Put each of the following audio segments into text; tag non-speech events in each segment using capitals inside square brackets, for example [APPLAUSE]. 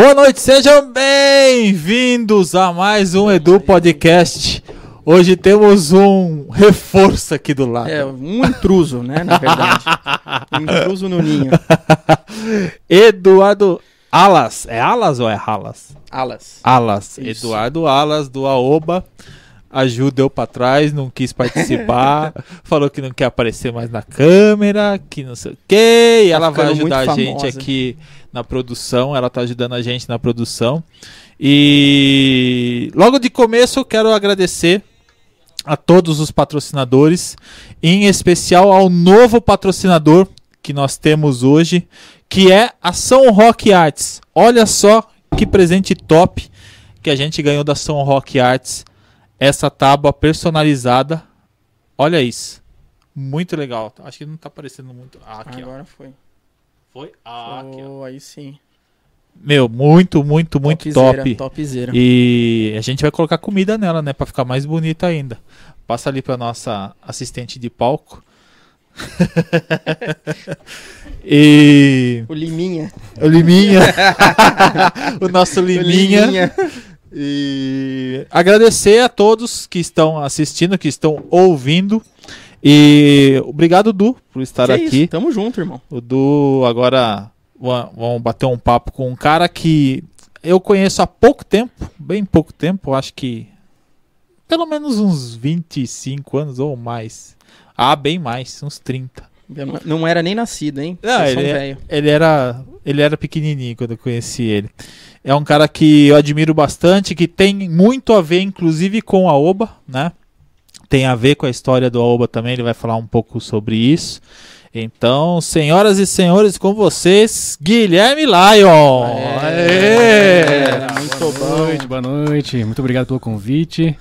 Boa noite, sejam bem-vindos a mais um Edu Podcast. Hoje temos um reforço aqui do lado. É, um intruso, né, na verdade. [LAUGHS] Um intruso no ninho. Eduardo Alas. É Alas ou é Alas? Alas. Alas. Isso. Eduardo Alas, do Aoba. A Ju deu pra trás, não quis participar. [LAUGHS] falou que não quer aparecer mais na câmera, que não sei o quê. E Tá ela vai ajudar a gente famosa. aqui na produção. Ela tá ajudando a gente na produção. E logo de começo eu quero agradecer a todos os patrocinadores, em especial ao novo patrocinador que nós temos hoje, que é a São Rock Arts. Olha só que presente top que a gente ganhou da São Rock Arts. Essa tábua personalizada. Olha isso. Muito legal. Acho que não tá aparecendo muito. Ah, aqui, ó. Agora foi. Foi? Ah, aqui, ó. Oh, aí sim. Meu, muito, muito, muito Topzera, top. Topzera. E a gente vai colocar comida nela, né? Pra ficar mais bonita ainda. Passa ali pra nossa assistente de palco. [LAUGHS] e. O Liminha. O Liminha. [LAUGHS] o nosso O Liminha. E agradecer a todos que estão assistindo, que estão ouvindo. E obrigado, Du, por estar Que aqui. Isso, tamo junto, irmão. O Du agora va- vamos bater um papo com um cara que eu conheço há pouco tempo, bem pouco tempo, acho que pelo menos uns 25 anos ou mais. Ah, bem mais, uns 30. Eu não- Não era nem nascido, hein? Não, ele, é- ele era ele era pequenininho quando eu conheci ele. É um cara que eu admiro bastante, que tem muito a ver inclusive com a Oba, né? Tem a ver com a história do Aoba também, ele vai falar um pouco sobre isso. Então, senhoras e senhores, com vocês, Guilherme Lion. Aê! Aê! Muito boa bom. noite, boa noite. Muito obrigado pelo convite.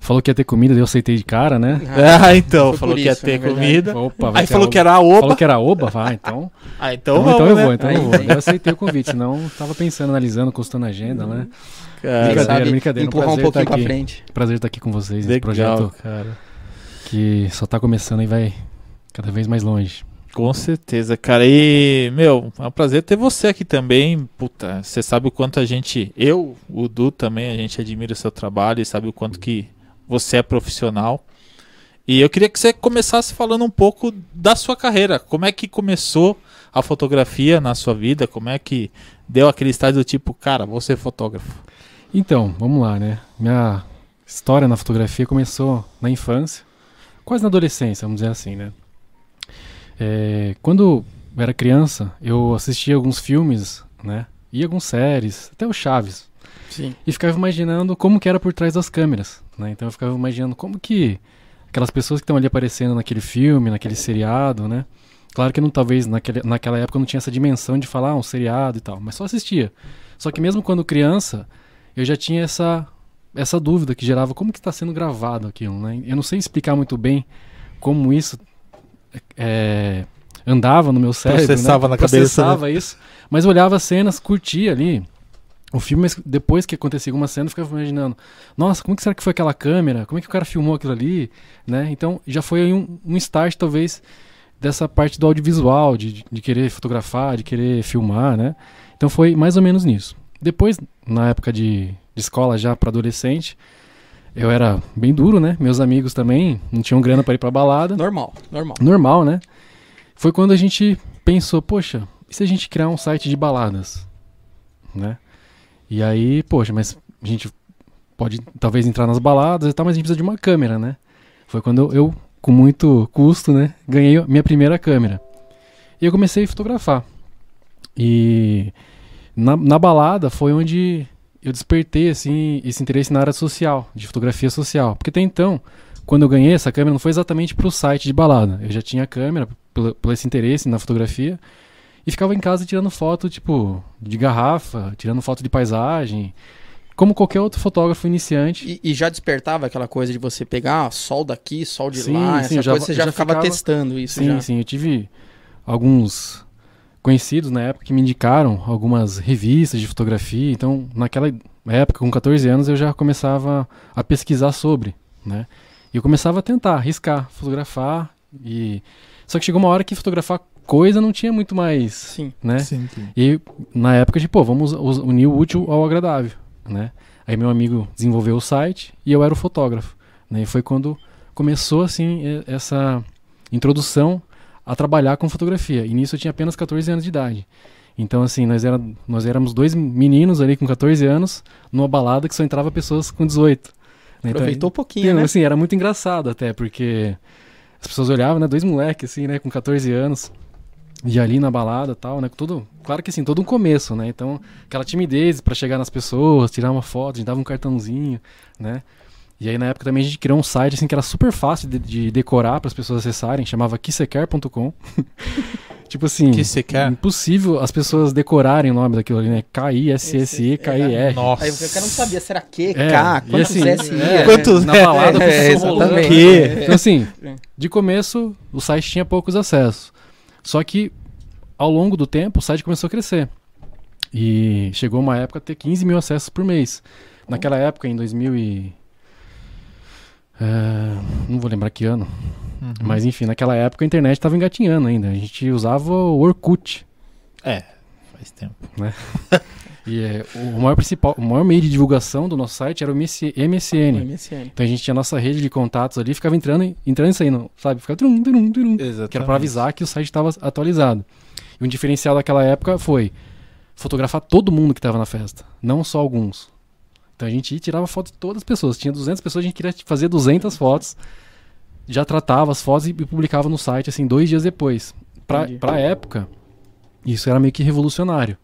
Falou que ia ter comida, daí eu aceitei de cara, né? Ah, então, falou que ia isso, ter comida. Opa, vai Aí ter falou que era a Oba. Falou que era oba, vai, então. [LAUGHS] Ah, então, Então, vamos, então eu né? vou, então eu vou. eu aceitei o convite, senão tava pensando, analisando, consultando a agenda, né? Cara, Brincadeira, Sabe brincadeira, um Empurrar um prazer pouquinho tá pra frente. Prazer estar aqui com vocês nesse projeto cara. que só tá começando e vai cada vez mais longe. Com certeza, cara. E, meu, é um prazer ter você aqui também. Puta, você sabe o quanto a gente, eu, o Du também, a gente admira o seu trabalho e sabe o quanto que você é profissional. E eu queria que você começasse falando um pouco da sua carreira. Como é que começou a fotografia na sua vida? Como é que deu aquele estágio do tipo, cara, vou ser fotógrafo? Então, vamos lá, né? Minha história na fotografia começou na infância, quase na adolescência, vamos dizer assim, né? É, quando eu era criança, eu assistia alguns filmes, né? E algumas séries, até o Chaves. Sim. E ficava imaginando como que era por trás das câmeras, né? Então eu ficava imaginando como que aquelas pessoas que estão ali aparecendo naquele filme, naquele seriado, né? Claro que não, talvez naquele, naquela época não tinha essa dimensão de falar ah, um seriado e tal, mas só assistia. Só que mesmo quando criança, eu já tinha essa essa dúvida que gerava como que está sendo gravado aquilo, né? Eu não sei explicar muito bem como isso é, andava no meu cérebro, Processava né? na cabeça, Processava isso, mas olhava as cenas, curtia ali, o filme, mas depois que acontecia alguma cena, eu ficava imaginando, nossa, como que será que foi aquela câmera? Como é que o cara filmou aquilo ali? Né? Então já foi aí um, um start, talvez, dessa parte do audiovisual, de, de querer fotografar, de querer filmar, né? Então foi mais ou menos nisso. Depois, na época de, de escola, já para adolescente, eu era bem duro, né? Meus amigos também não tinham grana para ir pra balada Normal, normal. normal, né? Foi quando a gente pensou, poxa, e se a gente criar um site de baladas, né? E aí, poxa, mas a gente pode talvez entrar nas baladas e tal, mas a gente precisa de uma câmera, né? Foi quando eu, com muito custo, né, ganhei minha primeira câmera. E eu comecei a fotografar. E na, na balada foi onde eu despertei assim esse interesse na área social, de fotografia social, porque até então quando eu ganhei essa câmera não foi exatamente para o site de balada. Eu já tinha a câmera pelo esse interesse na fotografia e ficava em casa tirando foto tipo de garrafa, tirando foto de paisagem, como qualquer outro fotógrafo iniciante. E, e já despertava aquela coisa de você pegar ah, sol daqui, sol de Sim, lá, sim, essa já- coisa, você já, já ficava, ficava- testando isso sim, já. sim, eu tive alguns conhecidos na época que me indicaram algumas revistas de fotografia. Então, naquela época, com 14 anos, eu já começava a pesquisar sobre, né? E eu começava a tentar arriscar, fotografar e Só que chegou uma hora que fotografar coisa não tinha muito mais, Sim. né? Sim, sim. E na época, tipo, pô, vamos unir o útil ao agradável, né? Aí meu amigo desenvolveu o site e eu era o fotógrafo, né? E foi quando começou, assim, essa introdução a trabalhar com fotografia. E nisso eu tinha apenas 14 anos de idade. Então, assim, nós, era, nós éramos dois meninos ali com 14 anos numa balada que só entrava pessoas com 18. né? Então, Aproveitou um pouquinho, Entendeu? né? Assim, era muito engraçado até, porque as pessoas olhavam, né? Dois moleques, assim, né? Com 14 anos. E ali na balada tal, né? Tudo, claro que assim, todo um começo, né? Então, aquela timidez pra chegar nas pessoas, tirar uma foto, a gente dava um cartãozinho, né? E aí na época também a gente criou um site assim que era super fácil de, de decorar para as pessoas acessarem, chamava kissequer.com. [LAUGHS] tipo assim, Que você quer? impossível as pessoas decorarem o nome daquilo ali, né? K-I-S-S-E-K-I-R. Nossa. Aí cara não sabia, será que? É, K? Quantos assim, S? É? Quantos- na balada [LAUGHS] É, a pessoa rolando. exatamente. Que? Então, assim, É. de começo, o site tinha poucos acessos. Só que, ao longo do tempo, o site começou a crescer. E chegou uma época a ter 15 mil acessos por mês. Naquela época, em 2000 e... é, não vou lembrar que ano. Uhum. Mas, enfim, naquela época a internet estava engatinhando ainda. A gente usava o Orkut. É, faz tempo. [LAUGHS] E é, o, maior principal, o maior meio de divulgação do nosso site era o MS MSN. MSN. Então a gente tinha a nossa rede de contatos ali, ficava entrando, e- entrando e saindo, sabe? Ficava trum, trum, trum, Exatamente. que era para avisar que o site estava atualizado. E um diferencial daquela época foi fotografar todo mundo que estava na festa, não só alguns. Então a gente tirava foto de todas as pessoas. Tinha 200 pessoas, a gente queria fazer 200 fotos, já tratava as fotos e, e publicava no site assim dois dias depois. Para Entendi. a época, isso era meio que revolucionário.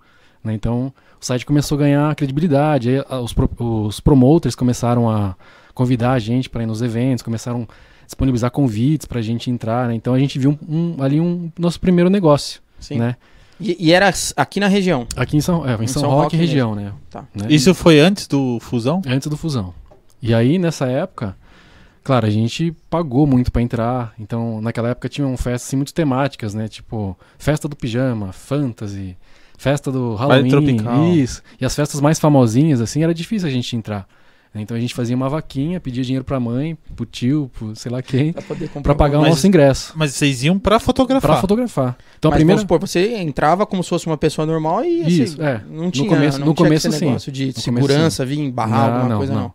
Né? Então o site começou a ganhar credibilidade, aí, a- os, pro- os promoters começaram a convidar a gente para ir nos eventos, começaram a disponibilizar convites para a gente entrar. Né? Então a gente viu um- um- ali um nosso primeiro negócio. Sim. Né? E, e era aqui na região. Aqui em São, é, em Em São, São Roque, Roque região, né? Tá. né? Isso foi antes do Fusão? antes do fusão. E aí nessa época, claro, a gente pagou muito para entrar. Então naquela época tinham festas assim, muito temáticas, né? Tipo festa do pijama, fantasy, festa do Halloween, tropical. isso. E as festas mais famosinhas assim era difícil a gente entrar. Então a gente fazia uma vaquinha, pedia dinheiro pra mãe, pro tio, pro sei lá quem, Pra poder comprar pra pagar o Mas- nosso ingresso, Mas vocês iam pra fotografar. Pra fotografar. Então Mas a primeira vamos supor, você entrava como se fosse uma pessoa normal e assim, Isso, é. não tinha, começo- não no tinha começo, esse sim. negócio de No segurança, vir barrar Não, alguma não, coisa, não. não.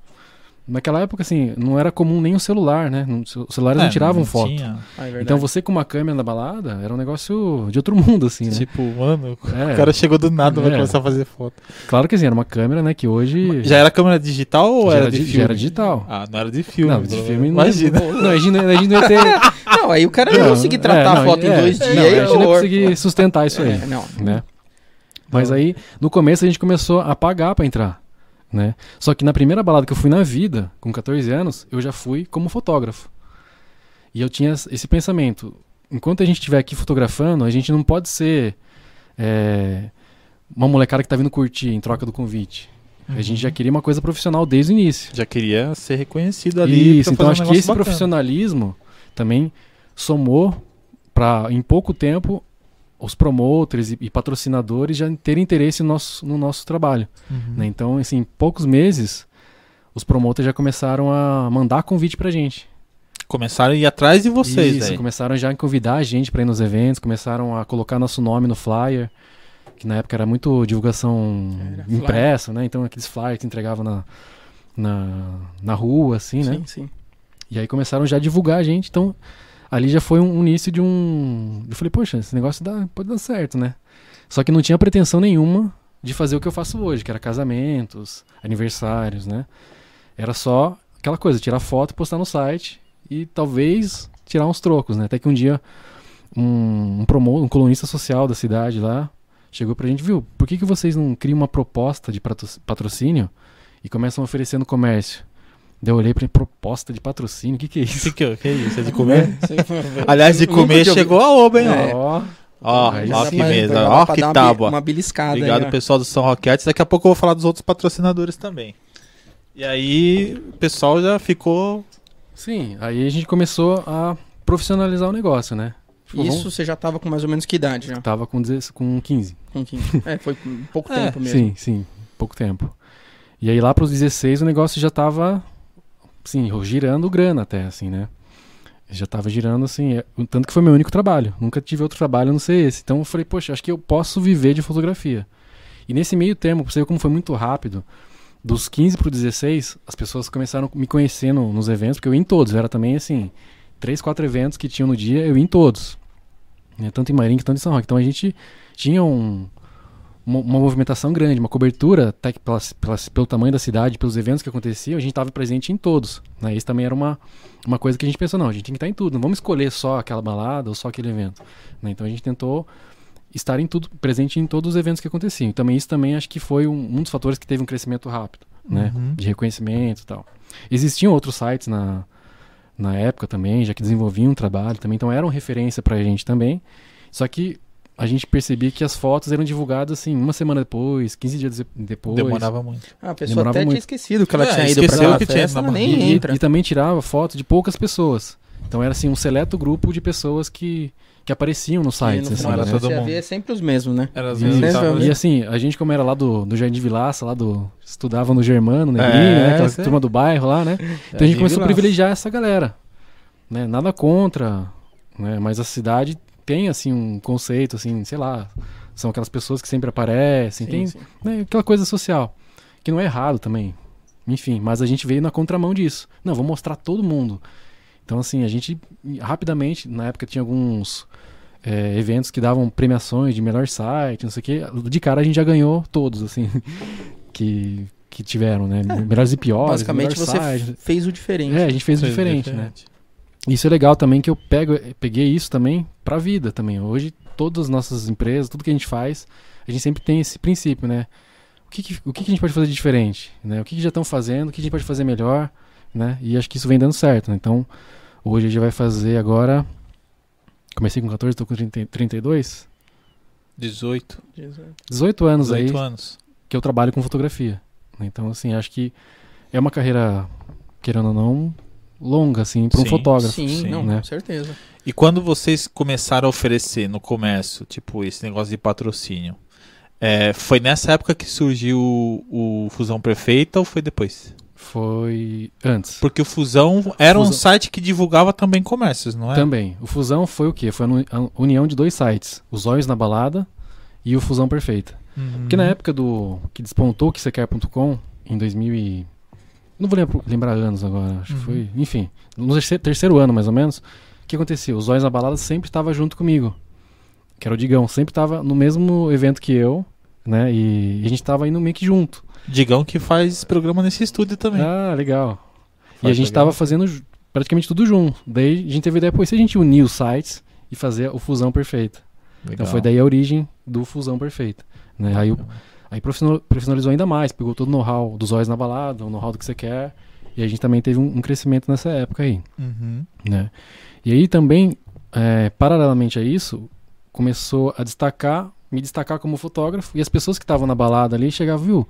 Naquela época, assim, não era comum nem o celular, né? Não- Os celulares É, não tiravam foto. tinha. Ah, é. Então você com uma câmera na balada era um negócio de outro mundo, assim, né? Tipo, mano, É. o cara chegou do nada, vai É. começar a fazer foto. Claro que assim, era uma câmera, né, que hoje Já era câmera digital ou já era de filme? já era digital. Ah, não era de filme. Não, de filme não. Imagina. Não, a não- a não ia ter. [LAUGHS] Não, aí o cara não ia conseguir tratar é, a não, foto em é, dois não, dias. a gente não ia conseguir sustentar isso aí, É, não. né? Mas aí, no começo, a gente começou a pagar pra entrar, né? Só que na primeira balada que eu fui na vida, com 14 anos, eu já fui como fotógrafo. E eu tinha esse pensamento: enquanto a gente estiver aqui fotografando, a gente não pode ser é, uma molecada que tá vindo curtir em troca do convite. A gente já queria uma coisa profissional desde o início. Já queria ser reconhecido ali. Isso, então fazer um acho que esse bacana. profissionalismo também somou para em pouco tempo os promoters e, e patrocinadores já terem interesse no nosso, no nosso trabalho. Uhum. né? Então, assim, em poucos meses, os promoters já começaram a mandar convite pra gente. Começaram a ir atrás de vocês, Isso, velho. começaram já a convidar a gente para ir nos eventos, começaram a colocar nosso nome no flyer, que na época era muito divulgação Era flyer. impressa, né? Então aqueles flyers que entregavam na, na, na rua, assim, né? Sim, sim. E aí começaram já a divulgar a gente, então ali já foi um, início de um. Eu falei, poxa, esse negócio dá, pode dar certo, né? Só que não tinha pretensão nenhuma de fazer o que eu faço hoje, que era casamentos, aniversários, né? Era só aquela coisa, tirar foto, postar no site e talvez tirar uns trocos, né? Até que um dia um, um, promo, um colunista social da cidade lá chegou pra gente, viu, por que, que vocês não criam uma proposta de patro- patrocínio e começam a oferecer no comércio? Daí eu olhei pra ele, proposta de patrocínio, o que, que é isso? Que, que, que é isso? É de [LAUGHS] comer? [LAUGHS] Sim. Aliás, de comer chegou a oba, hein? É. Ó, Ó, ó, que mesa, ó que uma tábua. Uma beliscada Obrigado, aí, ó. pessoal do São Roquetes. Daqui a pouco eu vou falar dos outros patrocinadores também. E aí, o pessoal já ficou. Sim, aí a gente começou a profissionalizar o negócio, né? Tipo, Isso você já tava com mais ou menos que idade já? vamos- Tava com, 16 com 15. Com 15. É, foi pouco É, tempo mesmo. Sim, sim, pouco tempo. E aí lá pros 16 o negócio já tava, sim, girando grana até, assim, né? Já tava girando assim, é, tanto que foi meu único trabalho. Nunca tive outro trabalho não ser esse. Então eu falei, poxa, acho que eu posso viver de fotografia. E nesse meio tempo, você ver como foi muito rápido, dos 15 pro 16, as pessoas começaram me conhecer no- nos eventos, porque eu ia em todos. Era também assim, três, quatro eventos que tinham no dia, eu ia em todos. Né, Tanto em Marinho quanto em São Roque. Então a gente tinha um, uma, uma movimentação grande, uma cobertura, até que pela, pela- pelo tamanho da cidade, pelos eventos que aconteciam, a gente estava presente em todos. Né? Isso também era uma, uma coisa que a gente pensou, não, a gente tem que estar em tudo, não vamos escolher só aquela balada ou só aquele evento. né? Então a gente tentou estar em tudo, presente em todos os eventos que aconteciam. E também isso também acho que foi um, um dos fatores que teve um crescimento rápido, né? Uhum. De reconhecimento e tal. Existiam outros sites na, na época também, já que desenvolviam um trabalho também, então eram referência pra gente também. Só que a gente percebia que as fotos eram divulgadas assim, uma semana depois, 15 dias de- depois. Demorava muito. Ah, a pessoa Demorava até tinha muito. esquecido que ela É, tinha ido pra esqueceu aquela que tinha festa, nem E, entra. e também tirava foto de poucas pessoas. Então era assim um seleto grupo de pessoas que, que apareciam nos E sites. no assim, final era né? todo mundo. é sempre os mesmos, né? Era às E- vezes Sempre tava- é o mesmo. E assim, a gente como era lá do, do Jardim Vilaça, lá do. Estudava no Germano, né? É, né? Aquela turma do bairro lá, né? Então a gente começou a privilegiar essa galera. Né? Nada contra, né? Mas a cidade tem assim um conceito, assim, sei lá. São aquelas pessoas que sempre aparecem, Sim, tem sim. né, aquela coisa social. Que não é errado também. Enfim, mas a gente veio na contramão disso. Não, vou mostrar todo mundo. Então, assim, a gente rapidamente, na época tinha alguns é, eventos que davam premiações de melhor site, não sei o quê. De cara a gente já ganhou todos, assim, [LAUGHS] que, que tiveram, né? Melhores e piores, Basicamente você site. fez o diferente. É, a gente fez o Fez diferente, né? Isso é legal também que eu pego, peguei isso também pra vida também. Hoje, todas as nossas empresas, tudo que a gente faz, a gente sempre tem esse princípio, né? O que, que- o que, que a gente pode fazer de diferente? Né? O que, que já estão fazendo? O que a gente pode fazer melhor? Né? E acho que isso vem dando certo. Né? Então, hoje a gente vai fazer agora. Comecei com 14, tô com 30, 32. 18, 18 anos 18 aí anos. que eu trabalho com fotografia. né? Então, assim, acho que é uma carreira, querendo ou não, longa, assim, para um fotógrafo. Sim, Sim, não, né? com certeza. E quando vocês começaram a oferecer no comércio, tipo, esse negócio de patrocínio, é, foi nessa época que surgiu o, o Fusão Perfeita ou foi depois? Foi antes. Porque o Fusão era um Fusão- site que divulgava também comércios, não é? Também. O Fusão foi o quê? Foi a uni- a união de dois sites. Os Olhos na Balada e o Fusão Perfeita. Uhum. Porque na época do que despontou o que você quer.com, em 2000 e... Não vou lembrar, lembrar anos agora. Acho Uhum. que foi... Enfim, no terceiro, terceiro ano, mais ou menos. O que acontecia? Os Olhos na Balada sempre estava junto comigo. Que era o Digão. Sempre estava no mesmo evento que eu, né? E, e a gente estava indo meio que junto. Digão que faz programa nesse estúdio também. Ah, legal. e Faz a gente programa. tava fazendo praticamente tudo junto. Daí a gente teve a ideia, pô, e se a gente unir os sites e fazer o Fusão Perfeita? Então Legal. foi daí a origem do Fusão Perfeita. Né? Aí, o- aí profissional- profissionalizou ainda mais, pegou todo o know-how dos olhos na balada, o know-how do que você quer. E a gente também teve um, um crescimento nessa época aí. Uhum. Né? E aí também, é, paralelamente a isso, começou a destacar, me destacar como fotógrafo. E as pessoas que estavam na balada ali chegavam, viu?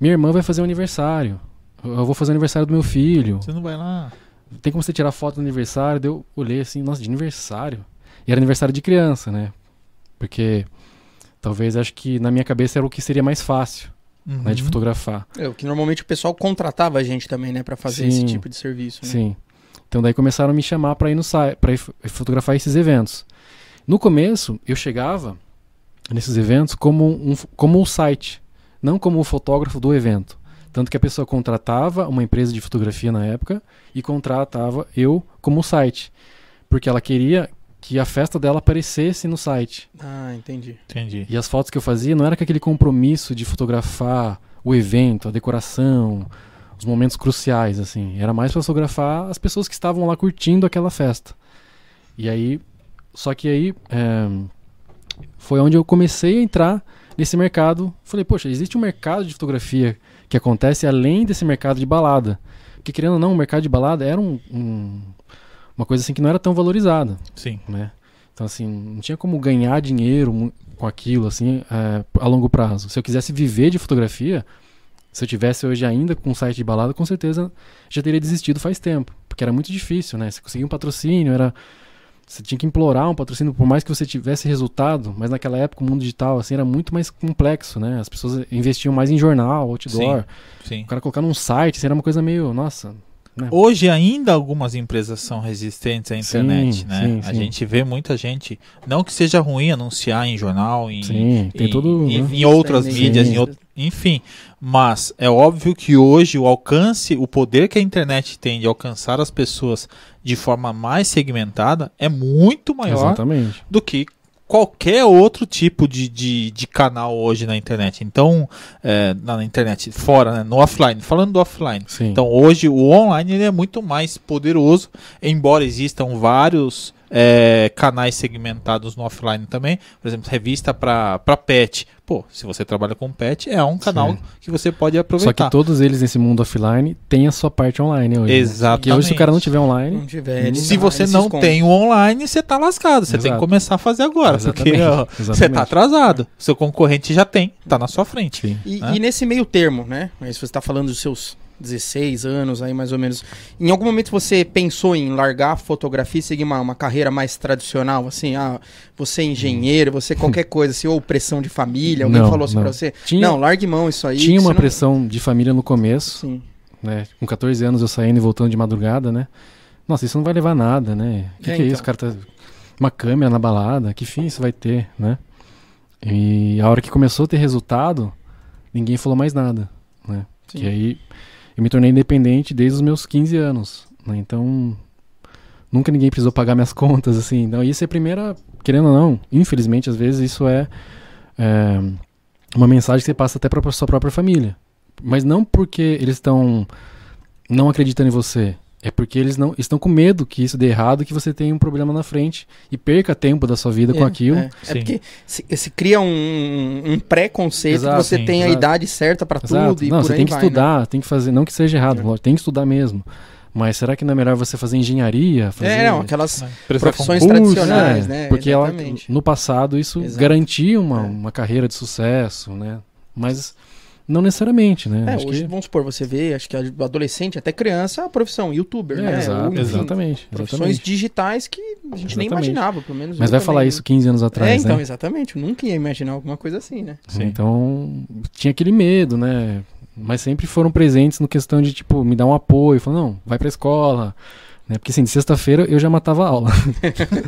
Minha irmã vai fazer um aniversário. Eu vou fazer o aniversário do meu filho. Você não vai lá? Tem como você tirar foto do aniversário? Daí eu olhei assim, nossa, de aniversário. E era aniversário de criança, né? Porque talvez acho que na minha cabeça era o que seria mais fácil, né, de Uhum. fotografar. É, o que normalmente o pessoal contratava a gente também, né, Pra fazer Sim. esse tipo de serviço, né? Sim. Então daí começaram a me chamar para ir no site, para fotografar esses eventos. No começo, eu chegava nesses eventos como um como um site, não como o fotógrafo do evento. Tanto que a pessoa contratava uma empresa de fotografia na época e contratava eu como site, porque ela queria que a festa dela aparecesse no site. Ah, entendi. Entendi. E as fotos que eu fazia não era com aquele compromisso de fotografar o evento, a decoração, os momentos cruciais, assim. Era mais para fotografar as pessoas que estavam lá curtindo aquela festa. E aí, só que aí é, foi onde eu comecei a entrar nesse mercado. Falei, poxa, existe um mercado de fotografia que acontece além desse mercado de balada. Porque querendo ou não, o mercado de balada era um- um- uma coisa assim que não era tão valorizada Sim. né? Então, assim, não tinha como ganhar dinheiro com aquilo, assim, é, a longo prazo. Se eu quisesse viver de fotografia, se eu tivesse hoje ainda com um site de balada, com certeza já teria desistido faz tempo, porque era muito difícil, né? Você conseguia um patrocínio, era você tinha que implorar um patrocínio, por mais que você tivesse resultado, mas naquela época o mundo digital assim era muito mais complexo, né? As pessoas investiam mais em jornal, outdoor. Sim. O cara colocar num site, assim, era uma coisa meio, nossa, né? Hoje ainda algumas empresas são resistentes à internet, Sim, né? sim, A sim. gente vê muita gente, não que seja ruim anunciar em jornal, em, Sim, tem em, todo, em, né? em outras Sim, mídias, sim. em enfim. Mas é óbvio que hoje o alcance, o poder que a internet tem de alcançar as pessoas de forma mais segmentada é muito maior Exatamente. do que qualquer outro tipo de, de, de canal hoje na internet. Então, é, na internet, fora, né, no offline, falando do offline. Sim. Então hoje o online ele é muito mais poderoso, embora existam vários é, canais segmentados no offline também. Por exemplo, revista para pet. Pô, se você trabalha com pet, é um canal Sim. que você pode Só aproveitar. que todos eles nesse mundo offline têm a sua parte online hoje. né? Exatamente. Porque hoje se o cara não tiver online, Não tiver, ele Se tá- você ele se não esconde. tem o online, você tá lascado. Você tem que Exato. começar a fazer agora, porque Exatamente, ó, você exatamente. tá atrasado. Seu concorrente já tem, tá na sua frente. Sim. E, né? e nesse meio termo, né? Mas você está falando dos seus 16 anos aí, mais ou menos. Em algum momento você pensou em largar a fotografia e seguir uma, uma carreira mais tradicional? Assim, ah, você é engenheiro, você qualquer [LAUGHS] coisa, assim, ou pressão de família, alguém Não, falou assim não. pra você? Tinha- não, largue mão isso aí. Tinha que uma não- pressão de família no começo, Sim. né? Com 14 anos eu saindo e voltando de madrugada, né? Nossa, isso não vai levar nada, né? O que, É, que é então. isso? O cara tá. Uma câmera na balada, que fim isso vai ter, né? E a hora que começou a ter resultado, ninguém falou mais nada, né? Sim. E aí eu me tornei independente desde os meus 15 anos, né? Então nunca ninguém precisou pagar minhas [LAUGHS] contas, assim. Então isso é a primeira, querendo ou não, infelizmente às vezes isso é, é, uma mensagem que você passa até para sua própria família. Mas não porque eles estão não acreditando em você. É porque eles não estão com medo que isso dê errado, que você tenha um problema na frente e perca tempo da sua vida com É, aquilo. É, é porque se, se cria um, um preconceito Exato, que você sim, tem a exato. idade certa pra Exato. tudo e não, por você aí tem que vai, né? estudar, tem que fazer, não que seja errado, É. tem que estudar mesmo. Mas será que não é melhor você fazer engenharia? Fazer... É, não, aquelas né? Profissões concurso, tradicionais, É, né? Porque ela, no passado isso Exato. garantia uma, É. uma carreira de sucesso, né? Mas não necessariamente, né? É, Acho hoje, que... vamos supor, você vê, acho que adolescente, até criança, a profissão, youtuber, É, né? Ou, enfim, exatamente, Profissões exatamente. digitais que a gente nem Exatamente. imaginava, pelo menos. Mas vai também, falar né? isso 15 anos É, atrás, então, né? exatamente. Eu nunca ia imaginar alguma coisa assim, né? Sim. Então, tinha aquele medo, né? Mas sempre foram presentes no questão de, tipo, me dar um apoio. Falar, não, vai pra escola. Né? Porque, assim, de sexta-feira eu já matava a aula.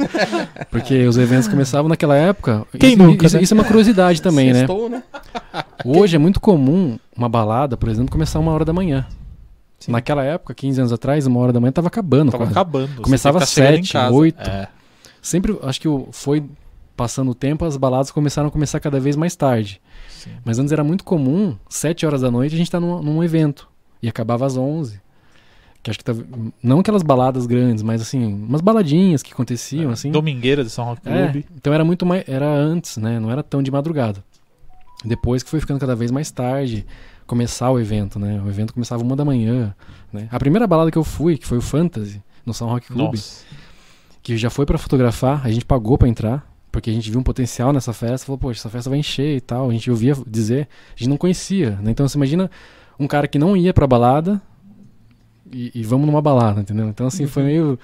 [LAUGHS] Porque os eventos começavam naquela época. Quem isso, nunca, isso, né? isso é uma curiosidade também, né? Sextou, né? Hoje é muito comum uma balada, por exemplo, começar uma hora da manhã. Sim. Naquela época, 15 anos atrás, uma hora da manhã tava acabando. Tava quase. acabando. Começava sete, casa. oito. É. Sempre, acho que foi passando o tempo, as baladas começaram a começar cada vez mais tarde. Sim. Mas antes era muito comum, 7 horas da noite, a gente tá num, num evento. E acabava às 11. Que acho que tava, não aquelas baladas grandes, mas assim, umas baladinhas que aconteciam, assim. Domingueira de São Roque É, Clube. então era muito mais. Era antes, né? Não era tão de madrugada. Depois que foi ficando cada vez mais tarde começar o evento, né? O evento começava uma da manhã. Né? A primeira balada que eu fui, que foi o Fantasy, no São Roque Clube, Nossa. que já foi pra fotografar, a gente pagou pra entrar, porque a gente viu um potencial nessa festa, falou, poxa, essa festa vai encher e tal. A gente ouvia dizer, a gente não conhecia, né? Então você imagina um cara que não ia pra balada e, e vamos numa balada, entendeu? Então assim, foi meio.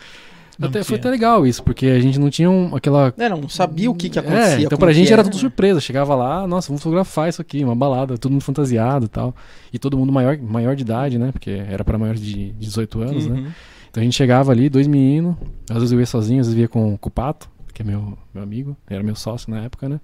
Não Até, foi até legal isso, porque a gente não tinha um- aquela É, não, não sabia o que, que acontecia. é, então pra gente era era, tudo né? surpresa. Chegava lá, nossa, vamos fotografar isso aqui, uma balada, todo mundo fantasiado e tal. E todo mundo maior, maior de idade, né? Porque era pra maiores de 18 anos, né? Uhum. Então a gente chegava ali, dois meninos, às vezes eu ia sozinho, às vezes eu ia com, com o Pato, que é meu, meu amigo, era meu sócio na época, né?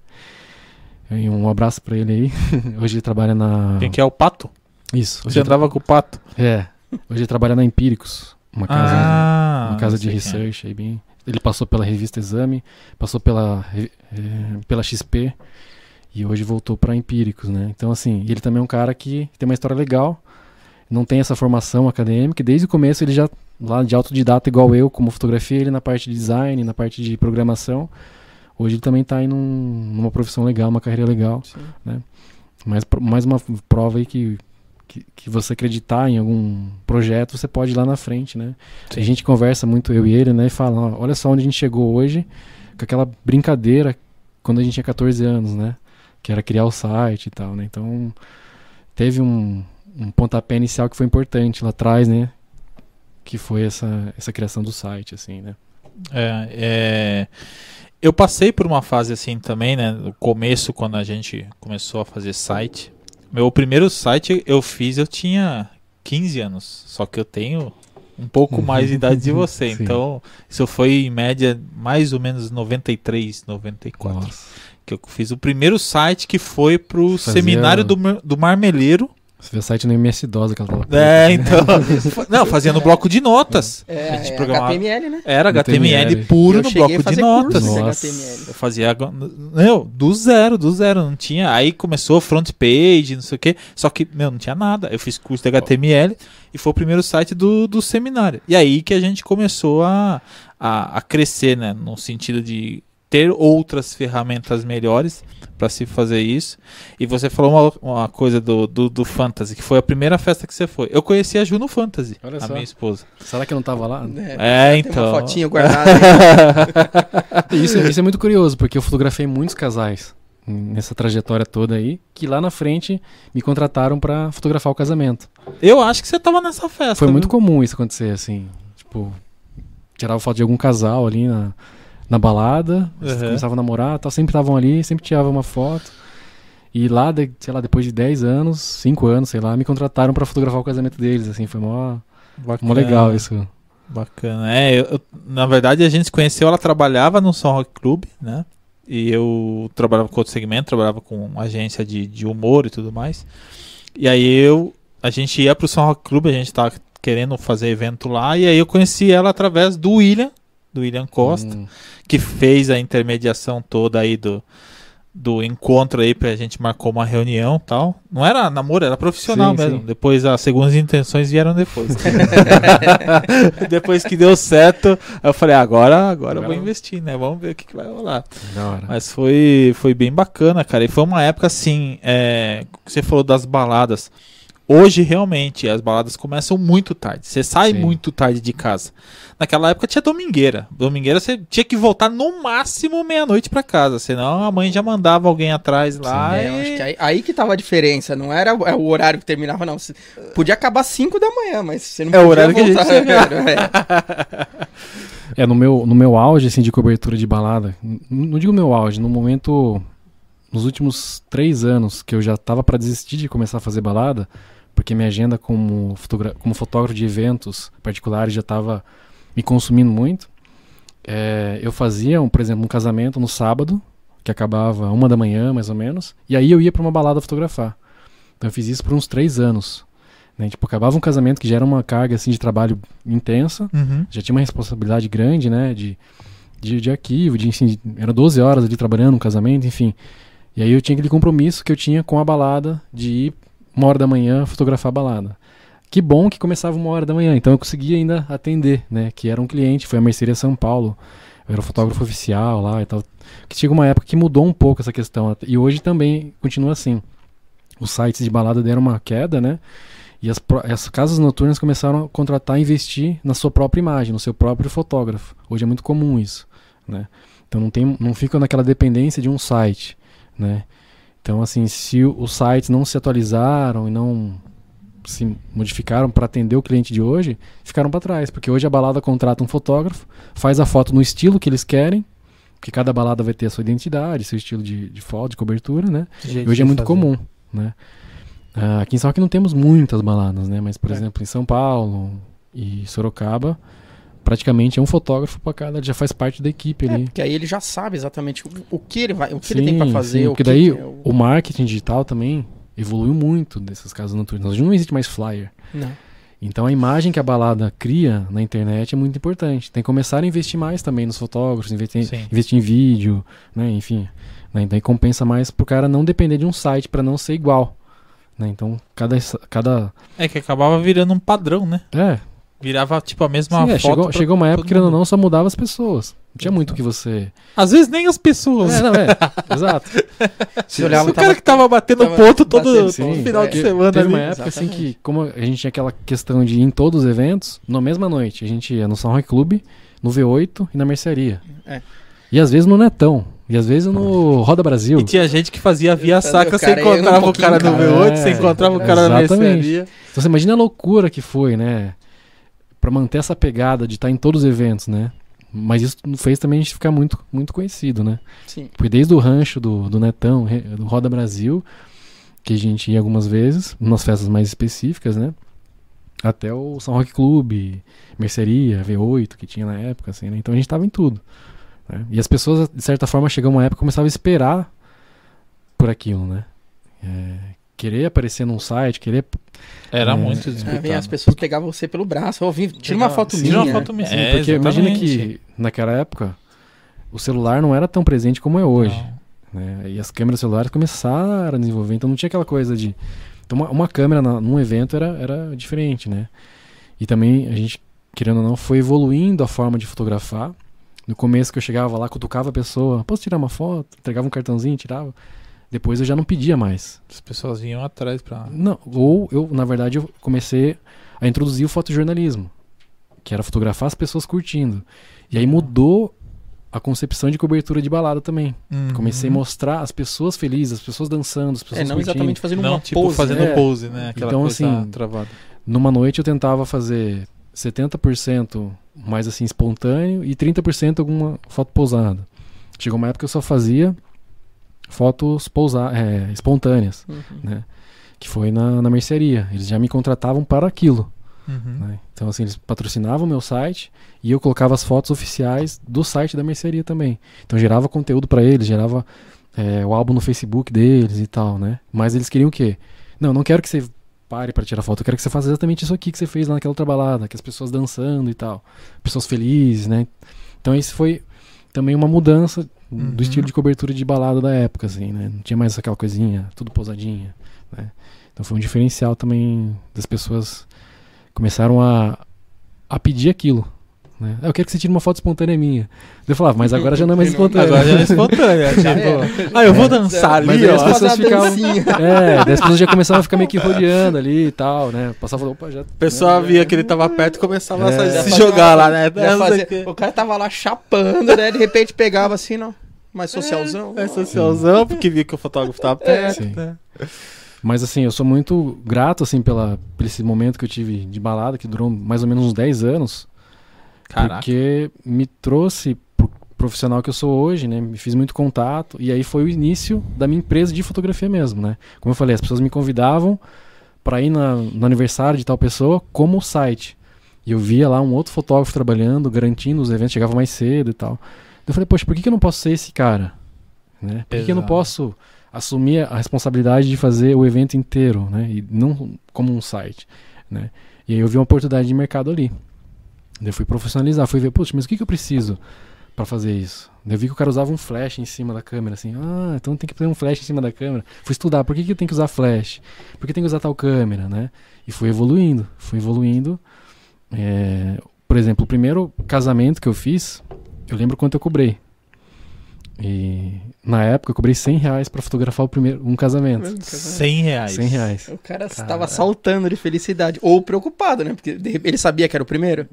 E um abraço pra ele aí. [LAUGHS] Hoje ele trabalha na. Quem que é o Pato? Isso. Hoje Você ele tra- com o Pato? É. Hoje ele trabalha na Empíricos, uma casa, ah, uma casa de é. research aí bem. Ele passou pela revista Exame, passou pela, eh, pela XP e hoje voltou para Empíricos, né? Então, assim, ele também é um cara que tem uma história legal, não tem essa formação acadêmica, desde o começo ele já, lá de autodidata igual eu, como fotografia, ele na parte de design, na parte de programação. Hoje ele também tá em num- numa profissão legal, uma carreira legal. Sim. Mas pro- mais uma prova aí que, que, que você acreditar em algum projeto, você pode ir lá na frente, né? A gente conversa muito, eu e ele, né? E fala, ó, olha só onde a gente chegou hoje, com aquela brincadeira quando a gente tinha 14 anos, né? Que era criar o site e tal, né? Então, teve um, um pontapé inicial que foi importante lá atrás, né? Que foi essa, essa criação do site, assim, né? É, é, eu passei por uma fase assim também, né? No começo, quando a gente começou a fazer site. Meu primeiro site eu fiz, eu tinha 15 anos. Só que eu tenho um pouco [LAUGHS] mais de idade de você. Então, isso foi em média mais ou menos 93, 94. Nossa. Que eu fiz o primeiro site que foi pro Fazia- seminário do, do Marmeleiro. Você vê o site no MS-DOS, aquela tela É, então. [LAUGHS] não, fazia no bloco de notas. É, A gente é programava- HTML, né? Era HTML, HTML. puro Eu no bloco de notas. Nossa. HTML. Eu fazia. Não, do zero, do zero. Não tinha. Aí começou front page, não sei o quê. Só que, meu, não tinha nada. Eu fiz curso de HTML e foi o primeiro site do, do seminário. E aí que a gente começou a, a, a crescer, né? No sentido de ter outras ferramentas melhores para se fazer isso. E você falou uma, uma coisa do, do, do Fantasy, que foi a primeira festa que você foi. Eu conheci a Ju no Fantasy, Olha a só. minha esposa. Será que eu não tava lá? É, Tem então. uma fotinha guardada. [LAUGHS] Isso, isso é muito curioso, porque eu fotografei muitos casais nessa trajetória toda aí, que lá na frente me contrataram pra fotografar o casamento. Eu acho que você tava nessa festa. Foi muito viu? comum isso acontecer, assim. Tipo, tirava foto de algum casal ali na, na balada, eles Uhum. começavam a namorar, tal, sempre estavam ali, sempre tirava uma foto. E lá, de- sei lá, depois de 10 anos, 5 anos, sei lá, me contrataram pra fotografar o casamento deles, assim, foi mó, Bacana. mó legal isso. Bacana. É, eu- eu- na verdade a gente se conheceu, ela trabalhava no São Rock Club, né? E eu trabalhava com outro segmento, trabalhava com agência de, de humor e tudo mais. E aí eu, a gente ia pro São Rock Club, a gente tava querendo fazer evento lá, e aí eu conheci ela através do William, do William Costa, Hum, que fez a intermediação toda aí do, do encontro aí pra gente marcou uma reunião e tal. Não era namoro, era profissional Sim, mesmo. sim. Depois as segundas intenções vieram depois. [LAUGHS] depois que deu certo, eu falei, agora, agora eu vou investir, né? Vamos ver o que, que vai rolar. Mas foi, foi bem bacana, cara. E foi uma época assim, é, você falou das baladas. Hoje, realmente, as baladas começam muito tarde. Você sai Sim. muito tarde de casa. Naquela época tinha domingueira. Domingueira você tinha que voltar no máximo meia-noite pra casa. Senão a mãe já mandava alguém atrás lá. É, eu e- acho que aí, aí que tava a diferença. Não era o, é o horário que terminava, não. Você- Podia acabar 5 da manhã, mas você não É o podia horário que a gente voltar. chegava. [LAUGHS] É. [LAUGHS] É, no meu, no meu auge, assim, de cobertura de balada, não digo meu auge, no momento, nos últimos três anos que eu já tava pra desistir de começar a fazer balada, porque minha agenda como, como fotógrafo de eventos particulares já tava me consumindo muito, é, eu fazia, um, por exemplo, um casamento no sábado, que acabava uma da manhã, mais ou menos, e aí eu ia pra uma balada fotografar. Então eu fiz isso por uns três anos. Né? Tipo, acabava um casamento que já era uma carga assim, de trabalho intensa, Uhum. já tinha uma responsabilidade grande, né? De, de, de arquivo, de enfim, era 12 horas ali trabalhando no casamento, enfim. E aí eu tinha aquele compromisso que eu tinha com a balada de ir uma hora da manhã fotografar a balada. Que bom que começava uma hora da manhã, então eu conseguia ainda atender, né? Que era um cliente, foi a Merceria São Paulo, eu era o fotógrafo oficial lá e tal. Que chegou uma época que mudou um pouco essa questão, e hoje também continua assim. Os sites de balada deram uma queda, né? E as, as casas noturnas começaram a contratar e investir na sua própria imagem, no seu próprio fotógrafo. Hoje é muito comum isso, né? Então não, tem, não fica naquela dependência de um site, né? Então, assim, se os sites não se atualizaram e não se modificaram para atender o cliente de hoje, ficaram para trás. Porque hoje a balada contrata um fotógrafo, faz a foto no estilo que eles querem, porque cada balada vai ter a sua identidade, seu estilo de, de foto, de cobertura, né? Jeito Hoje é muito fazer. comum, né? Ah, aqui em São Roque não temos muitas baladas, né? Mas, por É. exemplo, em São Paulo e Sorocaba, praticamente é um fotógrafo para cada, ele já faz parte da equipe É, ali. porque aí ele já sabe exatamente o, o que ele vai, o que ele tem pra Sim, fazer. sim, o porque que daí que é o- o marketing digital também evoluiu muito dessas casas noturnas. Hoje não existe mais flyer. Não. Então a imagem que a balada cria na internet é muito importante. Tem que começar a investir mais também nos fotógrafos, investir, Sim. investir em vídeo, né? Enfim. Né? Daí compensa mais pro cara não depender de um site para não ser igual. Né? Então cada. cada É que acabava virando um padrão, né? é, Virava tipo a mesma sim, é, foto. chegou, pra chegou uma época todo que, querendo ou não, só mudava as pessoas. Não tinha muito o que você. Às vezes nem as pessoas. É, não, é, [LAUGHS] exato. Olhava, o cara tava- que tava batendo tava ponto todo batendo Sim, final de porque semana Teve ali. uma época assim Exatamente. que, como a gente tinha aquela questão de ir em todos os eventos, na mesma noite, a gente ia no São Roque Clube, no V8 e na mercearia. É. E às vezes no Netão. E às vezes no Roda Brasil. E tinha gente que fazia via Eu sacra, o você ia um encontrava o cara no cara. V8, É, você encontrava o cara na exatamente. mercearia. Então você imagina a loucura que foi, né? Pra manter essa pegada de estar em todos os eventos, né? Mas isso fez também a gente ficar muito, muito conhecido, né? Sim. Foi desde o rancho do, do Netão, do Roda Brasil, que a gente ia algumas vezes, umas festas mais específicas, né? até o São Rock Club, Merceria, V8 que tinha na época, assim, né? Então a gente tava em tudo. né? E as pessoas, de certa forma, chegou uma época começavam a esperar por aquilo, né? É, querer aparecer num site, querer. Era É, muito É, disputado. vem as pessoas pegavam você pelo braço, vim, tira uma foto Sim, minha. Tira uma foto minha. Sim, É, porque imagina que naquela época o celular não era tão presente como é hoje. Né? E as câmeras celulares começaram a desenvolver, então não tinha aquela coisa de. Então, uma, uma câmera na- num evento era, era diferente, né? E também a gente, querendo ou não, foi evoluindo a forma de fotografar. No começo que eu chegava lá, cutucava a pessoa, posso tirar uma foto? Entregava um cartãozinho, tirava. Depois eu já não pedia mais. As pessoas vinham atrás pra. Não, ou eu, na verdade, eu comecei a introduzir o fotojornalismo, que era fotografar as pessoas curtindo. E aí mudou a concepção de cobertura de balada também. Uhum. Comecei a mostrar as pessoas felizes, as pessoas dançando, as pessoas É, não curtindo. exatamente fazendo Não, uma tipo, pose. fazendo né? É. pose, né? Aquela Então, coisa assim, travada. Numa noite eu tentava fazer 70% mais assim espontâneo e 30% alguma foto pousada. Chegou uma época que eu só fazia fotos pousa é, espontâneas, Uhum. né? Que foi na, na mercearia. Eles já me contratavam para aquilo. Uhum. né? Então, assim, eles patrocinavam o meu site e eu colocava as fotos oficiais do site da mercearia também. Então, gerava conteúdo para eles, gerava é, o álbum no Facebook deles e tal, né? Mas eles queriam o quê? Não, não quero que você pare para tirar foto, eu quero que você faça exatamente isso aqui que você fez lá naquela outra balada, que as pessoas dançando e tal, pessoas felizes, né? Então, isso foi também uma mudança Uhum. do estilo de cobertura de balada da época, assim, né? Não tinha mais aquela coisinha, tudo pousadinha, né? Então foi um diferencial também das pessoas começaram a, a pedir aquilo, né? "Ah, Eu quero que você tire uma foto espontânea minha. Eu falava, mas agora já não é mais [LAUGHS] espontânea. Agora já é espontânea. [LAUGHS] Já tipo, ah, eu vou dançar Mas ali, aí ó. as pessoas ficavam-. [LAUGHS] É, as pessoas já começavam a ficar meio que rodeando ali e tal, né? Passava, opa, já. A pessoa via que ele tava perto e começava É. a se jogar lá, né? fazia- o. O cara tava lá chapando, né? De repente pegava assim, não. Mais socialzão. É socialzão, porque viu que o fotógrafo tava perto, Sim. né? Mas assim, eu sou muito grato assim pela por esse momento que eu tive de balada que durou mais ou menos uns 10 anos. Caraca. Porque me trouxe pro profissional que eu sou hoje, né? Me fiz muito contato e aí foi o início da minha empresa de fotografia mesmo, né? Como eu falei, as pessoas me convidavam para ir na- no aniversário de tal pessoa como site. E eu via lá um outro fotógrafo trabalhando, garantindo os eventos, chegava mais cedo e tal. Eu falei, poxa, por que, que eu não posso ser esse cara? Né? Por que, que eu não posso assumir a responsabilidade de fazer o evento inteiro, né? E não como um site, né? E aí eu vi uma oportunidade de mercado ali. Eu fui profissionalizar, fui ver, poxa, mas o que, que eu preciso para fazer isso? Eu vi que o cara usava um flash em cima da câmera, assim, ah, então tem que ter um flash em cima da câmera. Fui estudar, por que, que eu tenho que usar flash? Por que tem que usar tal câmera, né? E fui evoluindo, fui evoluindo. É, por exemplo, o primeiro casamento que eu fiz, eu lembro quanto eu cobrei. E na época eu cobrei 100 reais pra fotografar o primeiro, um casamento. 100 reais. 100 reais. O cara estava saltando de felicidade. Ou preocupado, né? Porque ele sabia que era o primeiro.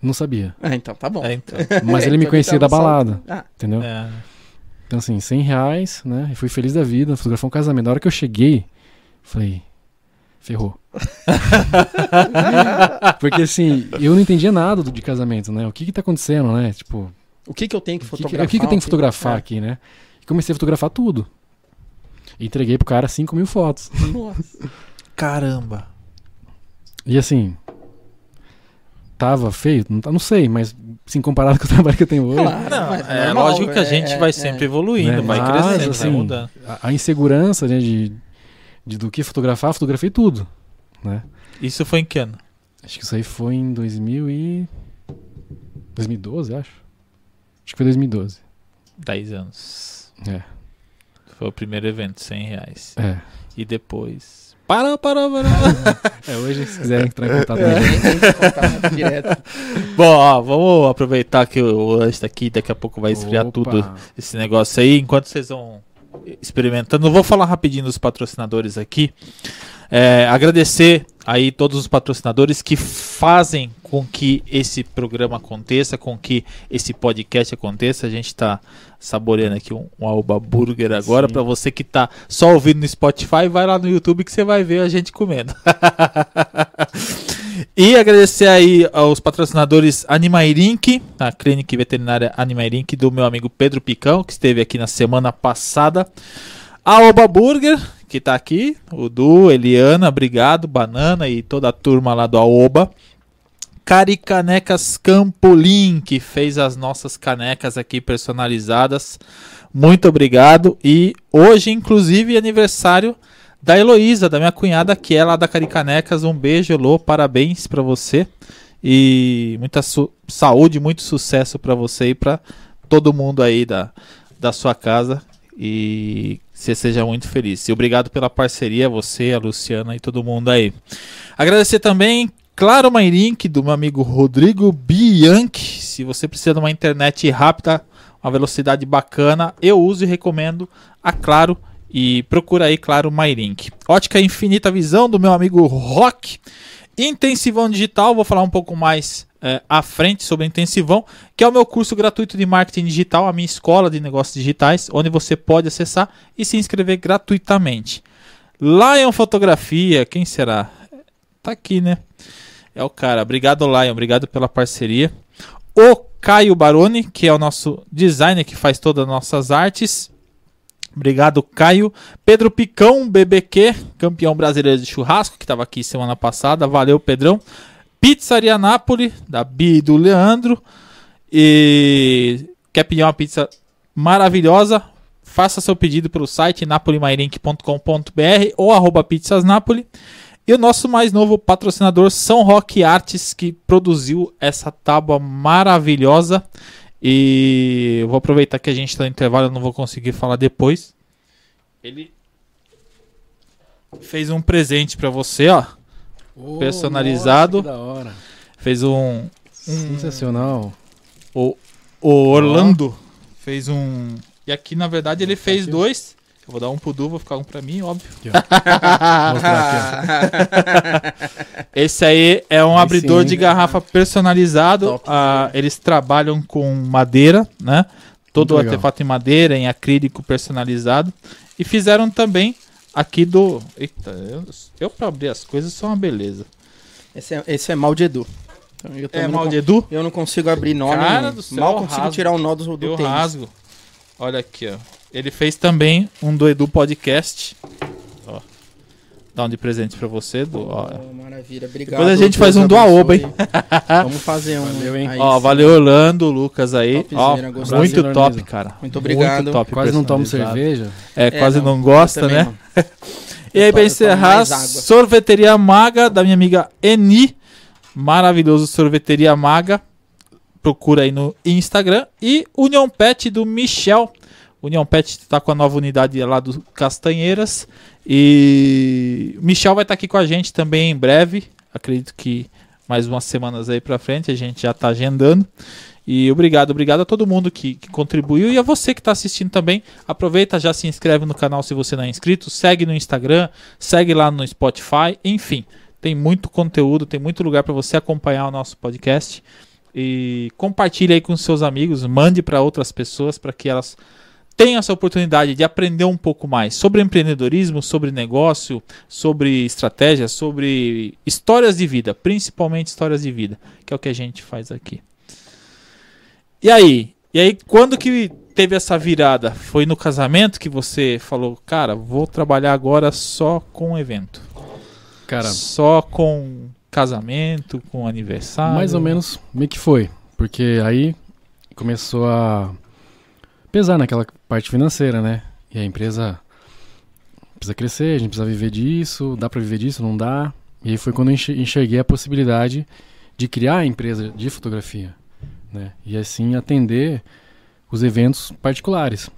Não sabia. Ah, então tá bom. É, então. [LAUGHS] Mas ele me conhecia da balada. Ah, entendeu? É. Então, assim, 100 reais, né? E fui feliz da vida, fotografar um casamento. Na hora que eu cheguei, falei, ferrou. [LAUGHS] Porque, assim, eu não entendia nada de casamento, né? O que que tá acontecendo, né? Tipo, o que que eu tenho que o que, que, fotografar? o que que eu tenho que fotografar É. aqui, né? E comecei a fotografar tudo. E entreguei pro cara 5 mil fotos. Nossa. Caramba. E assim, tava feio? Não, tá- não sei, mas, assim, comparado [LAUGHS] com o trabalho que eu tenho hoje, Claro, Não, mas é normal, lógico que a é- gente é- vai é. sempre evoluindo, Né, vai mas, crescendo, assim, vai mudando. a, a insegurança, né, de, de do que fotografar, fotografei tudo, né? Isso foi em que ano? Acho que isso aí foi em 2000 e... 2012, acho. Acho que foi 2012. 10 anos. É, Foi o primeiro evento, 100 reais. é. E depois. Parou, parou, parou. [LAUGHS] É, hoje, se quiser entrar em contato É, contar direto. [LAUGHS] Bom, ó, vamos aproveitar que o lanche tá aqui, daqui a pouco vai esfriar Opa. tudo esse negócio aí. Enquanto vocês vão experimentando, eu vou falar rapidinho dos patrocinadores aqui. É, agradecer aí todos os patrocinadores que fazem com que esse programa aconteça, com que esse podcast aconteça. A gente está saboreando aqui um, um Alba Burger agora. Para você que tá só ouvindo no Spotify, vai lá no YouTube que você vai ver a gente comendo. [LAUGHS] E agradecer aí aos patrocinadores Animairink, a clínica veterinária Animairink do meu amigo Pedro Picão, que esteve aqui na semana passada. A Oba Burger, que tá aqui, o Du, Eliana, obrigado, Banana e toda a turma lá do Aoba. Caricanecas Campolim, que fez as nossas canecas aqui personalizadas. Muito obrigado. E hoje, inclusive, aniversário da Heloísa, da minha cunhada, que é lá da Caricanecas. Um beijo, Elo, parabéns para você. E muita saúde, muito sucesso para você e para todo mundo aí da, da sua casa. E você seja muito feliz. E obrigado pela parceria, você, a Luciana e todo mundo aí. Agradecer também Claro MyLink do meu amigo Rodrigo Bianchi. Se você precisa de uma internet rápida, uma velocidade bacana, eu uso e recomendo a Claro e procura aí Claro MyLink. Ótica Infinita Visão do meu amigo Rock. Intensivão Digital, vou falar um pouco mais é, à frente sobre Intensivão, que é o meu curso gratuito de marketing digital, a minha escola de negócios digitais, onde você pode acessar e se inscrever gratuitamente. Lion Fotografia, quem será? Tá aqui, né? É o cara. Obrigado, Lion. Obrigado pela parceria. O Caio Baroni, que é o nosso designer que faz todas as nossas artes. Obrigado, Caio. Pedro Picão, BBQ, campeão brasileiro de churrasco, que estava aqui semana passada. Valeu, Pedrão. Pizzaria Napoli, da Bi e do Leandro. E quer pedir uma pizza maravilhosa? Faça seu pedido pelo site napolimairink.com.br ou arroba pizzasnapoli. E o nosso mais novo patrocinador, São Roque Artes, que produziu essa tábua maravilhosa. E eu vou aproveitar que a gente está no intervalo, eu não vou conseguir falar depois. Ele fez um presente para você, ó. Oh, personalizado. Nossa, que da hora. Fez um, um Sensacional. o, o Orlando fez um. E aqui, na verdade, ele fez aqui, ó. dois. Eu vou dar um pro Du, vou ficar um pra mim, óbvio. Aqui, aqui, [LAUGHS] Esse aí é um Aí abridor sim. de garrafa personalizado. Top. Ah, eles trabalham com madeira, né? Todo Muito o legal. artefato em madeira, em acrílico personalizado. E fizeram também aqui do. Eita, eu, eu pra abrir as coisas sou uma beleza. Esse é, esse é mal de Edu. Então, eu É mal de Edu? Eu não consigo abrir nome. Cara do céu, mal consigo rasgo. tirar o nó do, do Eu tênis. rasgo. Olha aqui, ó. Ele fez também um do Edu Podcast. Ó. Dá um de presente pra você, Du. Ó, Oh, maravilha, obrigado. Depois a gente faz um do Aoba, abençoe. [LAUGHS] Vamos fazer um. Valeu, hein? aí Ó, valeu Orlando, Lucas aí. Ó, gostei. muito Prazer top, enorme. cara. Muito obrigado. Muito top, Quase não tomo cerveja. É, É, quase não, eu gosta, também né? não. [LAUGHS] E aí, pra encerrar, sorveteria maga da minha amiga Eni. Maravilhoso sorveteria maga. Procura aí no Instagram. E União Pet do Michel. União Pet tá com a nova unidade lá do Castanheiras. E o Michel vai estar aqui com a gente também em breve. Acredito que mais umas semanas aí pra frente. A gente já tá agendando. E obrigado, obrigado a todo mundo que, que contribuiu e a você que está assistindo também. Aproveita, já se inscreve no canal se você não é inscrito, segue no Instagram, segue lá no Spotify, enfim, tem muito conteúdo, tem muito lugar para você acompanhar o nosso podcast e compartilhe aí com seus amigos, mande para outras pessoas para que elas tenham essa oportunidade de aprender um pouco mais sobre empreendedorismo, sobre negócio, sobre estratégia, sobre histórias de vida, principalmente histórias de vida, que é o que a gente faz aqui. E aí? E aí, quando que teve essa virada? Foi no casamento que você falou, cara, vou trabalhar agora só com evento? Cara, Só com casamento, com aniversário? mais ou menos meio que foi. Porque aí começou a pesar naquela parte financeira, né? E a empresa precisa crescer, a gente precisa viver disso, dá pra viver disso, não dá. E aí foi quando eu enxer- enxerguei a possibilidade de criar a empresa de fotografia, né? E assim atender os eventos particulares.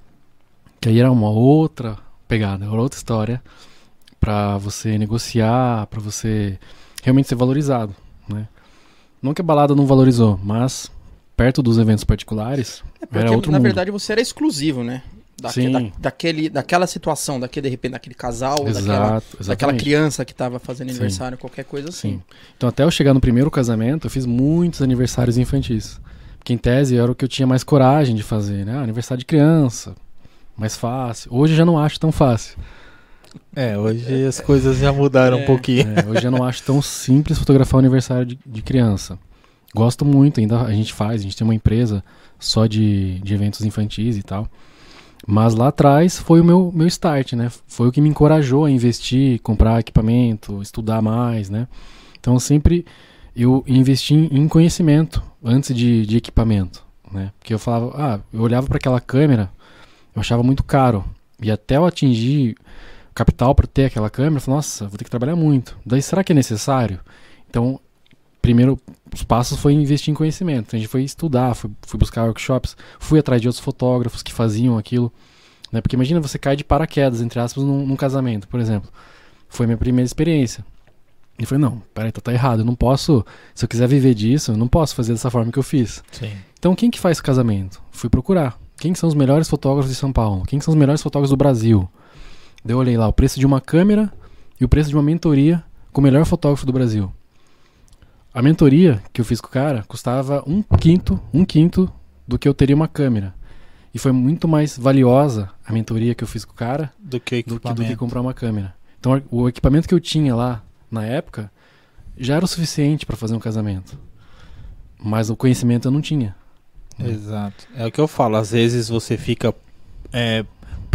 Que aí era uma outra pegada, era outra história pra você negociar, pra você realmente ser valorizado, né? Não que a balada não valorizou, mas perto dos eventos particulares É porque, era outro na mundo. verdade, você era exclusivo, né? Daque- Sim. da- daquele, daquela situação, daquele, de repente, daquele casal, daquela, Exato, daquela exatamente. criança que tava fazendo Sim. aniversário, qualquer coisa assim. Sim. Então, até eu chegar no primeiro casamento, eu fiz muitos aniversários infantis. Porque, em tese, era o que eu tinha mais coragem de fazer, né? Ah, aniversário de criança, mais fácil. Hoje eu já não acho tão fácil. É, hoje as coisas já mudaram É. um pouquinho. É, hoje eu não acho tão simples fotografar o aniversário de, de criança. Gosto muito, ainda a gente faz, a gente tem uma empresa só de, de eventos infantis e tal. Mas lá atrás foi o meu, meu start, né? Foi o que me encorajou a investir, comprar equipamento, estudar mais, né? Então sempre eu investi em conhecimento antes de, de equipamento, né? Porque eu falava, ah, eu olhava para aquela câmera, eu achava muito caro. E até eu atingir capital para ter aquela câmera, eu falei, nossa, vou ter que trabalhar muito. Daí será que é necessário? Então, primeiro os passos foi investir em conhecimento. A gente foi estudar, foi, fui buscar workshops, fui atrás de outros fotógrafos que faziam aquilo. Né? Porque imagina você cair de paraquedas, entre aspas, num, num casamento, por exemplo. Foi minha primeira experiência. E falei, não, peraí, tá, tá errado. Eu não posso, se eu quiser viver disso, eu não posso fazer dessa forma que eu fiz. Sim. Então, quem que faz casamento? Fui procurar. Quem são os melhores fotógrafos de São Paulo? Quem são os melhores fotógrafos do Brasil? Daí eu olhei lá o preço de uma câmera e o preço de uma mentoria com o melhor fotógrafo do Brasil. A mentoria que eu fiz com o cara custava um quinto, um quinto do que eu teria uma câmera. E foi muito mais valiosa a mentoria que eu fiz com o cara Do que do que, do que comprar uma câmera. Então o equipamento que eu tinha lá na época já era o suficiente para fazer um casamento. Mas o conhecimento eu não tinha. Exato. É o que eu falo. Às vezes você fica é,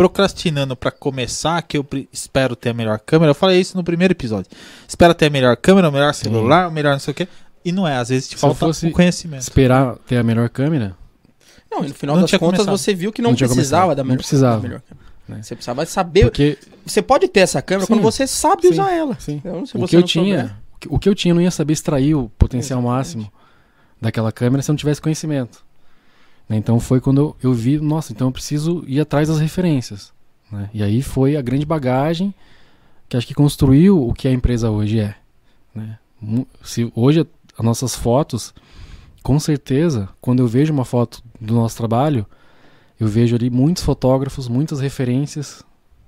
procrastinando pra começar, que eu espero ter a melhor câmera. Eu falei isso no primeiro episódio. Espera ter a melhor câmera, o melhor celular, o melhor não sei o quê. E não é. Às vezes te Se falta fosse o conhecimento. Esperar ter a melhor câmera, Não, e no final Não das contas começado. você viu que não, Não precisava da Não melhor, precisava. da melhor câmera. né? Você precisava saber. porque Você pode ter essa câmera Sim. quando você sabe Sim. usar ela. sim, Então, se o você que eu não tinha, souber- o que- o que eu tinha eu não ia saber extrair o potencial Exatamente. máximo daquela câmera se eu não tivesse conhecimento. Né? Então foi quando eu, eu vi, nossa, então eu preciso ir atrás das referências. né? E aí foi a grande bagagem que acho que construiu o que a empresa hoje é. né? Se hoje as nossas fotos, com certeza, quando eu vejo uma foto do nosso trabalho, eu vejo ali muitos fotógrafos, muitas referências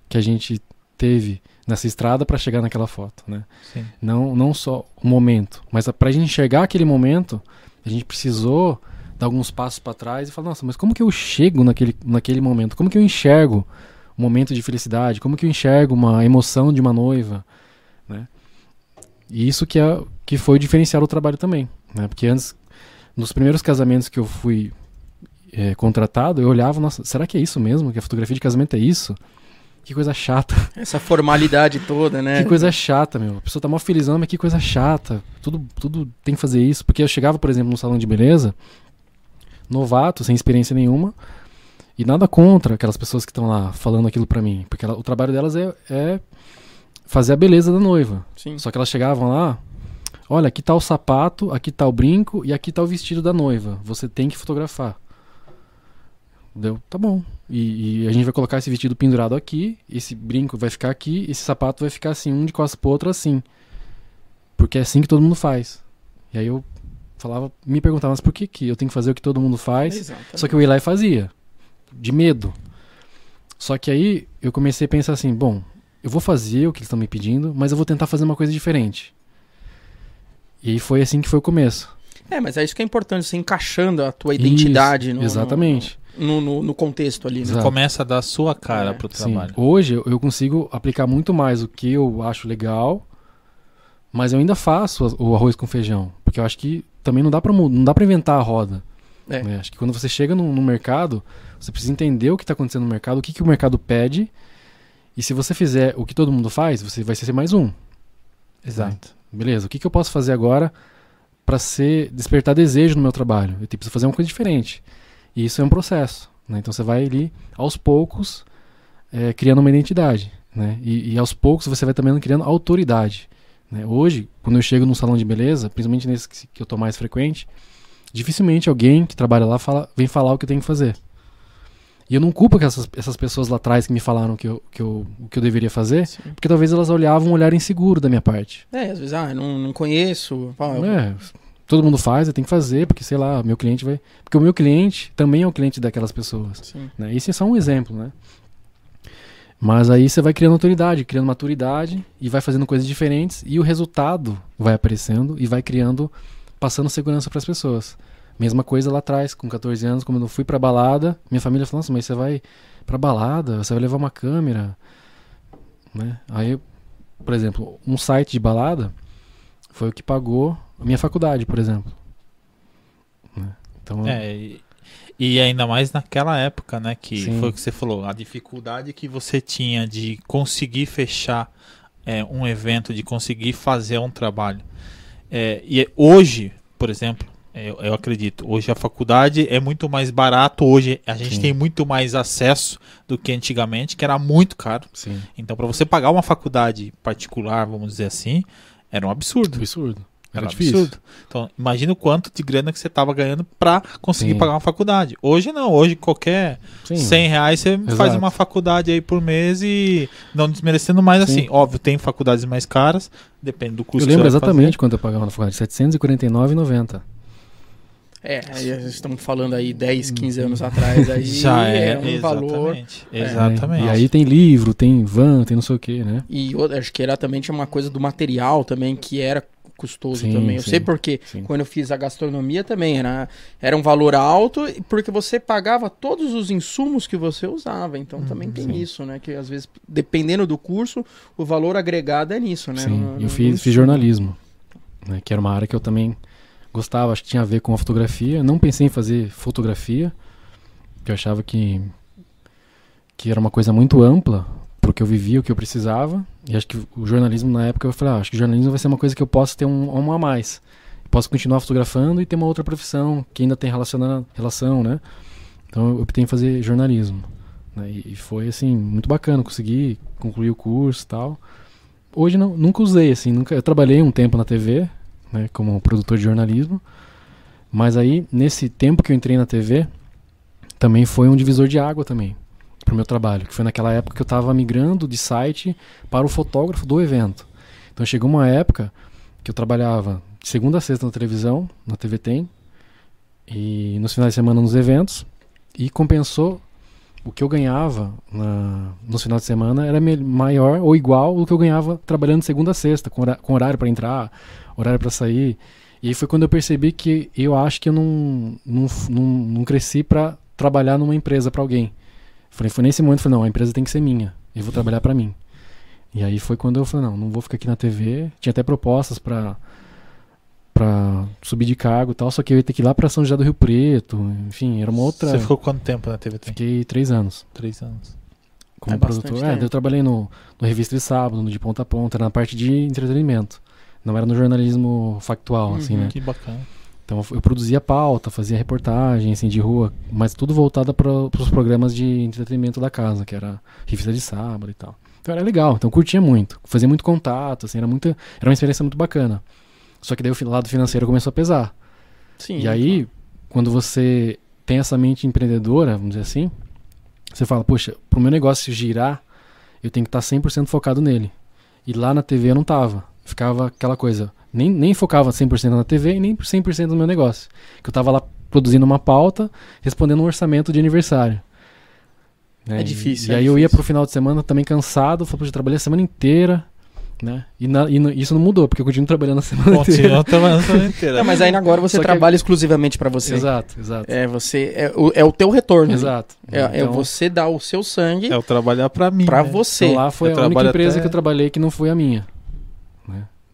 que a gente teve nessa estrada para chegar naquela foto, né? Sim. Não, não só o momento, mas para a gente enxergar aquele momento, a gente precisou alguns passos para trás e falar, nossa, mas como que eu chego naquele, naquele momento? Como que eu enxergo um momento de felicidade? Como que eu enxergo uma emoção de uma noiva? Né? E isso que, é, que foi diferenciar o trabalho também, né? Porque antes, nos primeiros casamentos que eu fui eh, contratado, eu olhava, nossa, será que é isso mesmo? Que a fotografia de casamento é isso? Que coisa chata. [LAUGHS] Essa formalidade toda, né? Que coisa chata, meu. A pessoa tá mó felizão, mas que coisa chata. Tudo, tudo tem que fazer isso. Porque eu chegava, por exemplo, num salão de beleza, novato, sem experiência nenhuma, e nada contra aquelas pessoas que estão lá falando aquilo pra mim. Porque ela- o trabalho delas é, é fazer a beleza da noiva. Sim. Só que elas chegavam lá, olha, aqui tá o sapato, aqui tá o brinco e aqui tá o vestido da noiva. Você tem que fotografar. Deu, tá bom. E, e a gente vai colocar esse vestido pendurado aqui, esse brinco vai ficar aqui, esse sapato vai ficar assim, um de costas pro outro assim. Porque é assim que todo mundo faz. E aí eu falava, me perguntava, mas por que, que eu tenho que fazer o que todo mundo faz? Exatamente. Só que eu ia lá e fazia. De medo. Só que aí eu comecei a pensar assim, bom, eu vou fazer o que eles estão me pedindo, mas eu vou tentar fazer uma coisa diferente. E aí foi assim que foi o começo. É, mas é isso que é importante, você encaixando a tua identidade Isso, no, exatamente. No, no, no contexto ali, né? Começa a dar a sua cara É, pro Sim. trabalho. Hoje eu- consigo aplicar muito mais o que eu acho legal, mas eu ainda faço o arroz com feijão, porque eu acho que também não dá para não dá para inventar a roda. É. né? Acho que quando você chega no, no mercado, você precisa entender o que está acontecendo no mercado, o que, que o mercado pede, e se você fizer o que todo mundo faz, você vai ser mais um. Exato. Beleza, o que, que eu posso fazer agora para ser despertar desejo no meu trabalho? Eu preciso fazer uma coisa diferente. E isso é um processo. né? Então você vai ali, aos poucos, eh, criando uma identidade. Né? E, e aos poucos você vai também criando autoridade. Né? Hoje, quando eu chego num salão de beleza, principalmente nesse que, que eu tô mais frequente, dificilmente alguém que trabalha lá fala, vem falar o que eu tenho que fazer. E eu não culpo que essas, essas pessoas lá atrás que me falaram que eu, que eu, o que eu deveria fazer, Sim. porque talvez elas olhavam um olhar inseguro da minha parte. É, às vezes, ah, não, não conheço. pá, eu- É, todo mundo faz, eu tenho que fazer, porque sei lá, meu cliente vai. Porque o meu cliente também é o cliente daquelas pessoas. Sim. Né? Esse é só um exemplo, né? Mas aí você vai criando autoridade, criando maturidade e vai fazendo coisas diferentes e o resultado vai aparecendo e vai criando, passando segurança para as pessoas. Mesma coisa lá atrás, com 14 anos, quando eu fui pra balada, minha família falou: Nossa, mas você vai pra balada, você vai levar uma câmera. Né? Aí, por exemplo, um site de balada foi o que pagou a minha faculdade, por exemplo. Né? Então, É, e, E ainda mais naquela época, né? Que Sim. foi o que você falou, a dificuldade que você tinha de conseguir fechar é, um evento, de conseguir fazer um trabalho. É, e hoje, por exemplo, eu, eu acredito, hoje a faculdade é muito mais barato, hoje a gente Sim. tem muito mais acesso do que antigamente, que era muito caro. Sim. Então, para você pagar uma faculdade particular, vamos dizer assim, era um absurdo. Absurdo. Era Era difícil. absurdo. Então, imagina o quanto de grana que você estava ganhando para conseguir Sim. pagar uma faculdade. Hoje não, hoje qualquer Sim. 100 reais você faz Exato. uma faculdade aí por mês e não desmerecendo mais Sim. assim. Óbvio, tem faculdades mais caras, depende do custo Eu que lembro exatamente quanto eu pagava na faculdade. R$ 749,90. É, aí estamos falando aí 10, 15 anos atrás, aí fazer. [LAUGHS] Já é, era um valor. exatamente. É. Exatamente. E aí tem livro, tem van, tem não sei o que, né? E acho que era também tinha uma coisa do material também que era custoso Sim, também. Eu sim. sei porque Sim. quando eu fiz a gastronomia também era, era um valor alto porque você pagava todos os insumos que você usava. Então também tem isso, né? Que às vezes, dependendo do curso, o valor agregado é nisso, né? Sim, No- no- eu fiz, fiz jornalismo, né, que era uma área que eu também gostava, acho que tinha a ver com a fotografia. Não pensei em fazer fotografia, porque eu achava que, que era uma coisa muito ampla, porque eu vivia o que eu precisava. E acho que o jornalismo, na época, eu falei, ah, acho que o jornalismo vai ser uma coisa que eu posso ter um, um a mais. Posso continuar fotografando e ter uma outra profissão que ainda tem relação, né? Então eu optei em fazer jornalismo. né, E e foi, assim, muito bacana, consegui concluir o curso e tal hoje não, nunca usei assim, nunca. Eu trabalhei um tempo na TV, né, como produtor de jornalismo. Mas aí nesse tempo que eu entrei na TV, também foi um divisor de água também pro meu trabalho, que foi naquela época que eu estava migrando de site para o fotógrafo do evento. Então chegou uma época que eu trabalhava de segunda a sexta na televisão, na TV Tem, e nos finais de semana nos eventos, e compensou o que eu ganhava na, nos finais de semana era maior ou igual do que eu ganhava trabalhando de segunda a sexta, com, hora- com horário para entrar, horário para sair. E foi quando eu percebi que eu acho que eu não, não, não, não cresci para trabalhar numa empresa para alguém. Falei, foi nesse momento falei, não, a empresa tem que ser minha, eu vou trabalhar para mim. E aí foi quando eu falei, não, não vou ficar aqui na TV. Tinha até propostas para para subir de cargo e tal, só que eu ia ter que ir lá para São José do Rio Preto, enfim, era uma outra. Você ficou quanto tempo na TV? Fiquei três anos Três anos. como É produtor. É, eu trabalhei no, no Revista de Sábado, no De Ponta a Ponta, era na parte de entretenimento. Não era no jornalismo factual, assim, Uhum. né? Que bacana. Então eu- produzia pauta, fazia reportagem, assim, de rua, mas tudo voltado para os programas de entretenimento da casa, que era Revista de Sábado e tal. Então era legal, então curtia muito, fazia muito contato, assim, era, muita, era uma experiência muito bacana. Só que daí o lado financeiro começou a pesar. Sim, E aí, quando você tem essa mente empreendedora, vamos dizer assim, você fala, poxa, pro meu negócio girar, eu tenho que estar 100% focado nele. E lá na TV eu não tava. Ficava aquela coisa, nem, nem focava 100% na TV e nem 100% no meu negócio. Que eu tava lá produzindo uma pauta, respondendo um orçamento de aniversário. Né? É E- difícil, E, é aí eu ia difícil. pro final de semana também cansado, falei, poxa, eu trabalhei a semana inteira, né? E, na- e no- isso não mudou, porque eu continuo trabalhando a semana inteira. Continua [LAUGHS] trabalhando a semana [LAUGHS] inteira. Não, mas aí agora você Só que- trabalha exclusivamente para você. Exato, exato. É você é o, é o teu retorno. Exato. É, é Então- você dar o seu sangue É o trabalhar pra mim. pra né? você. Então lá foi Eu a única empresa até- que eu trabalhei que não foi a minha.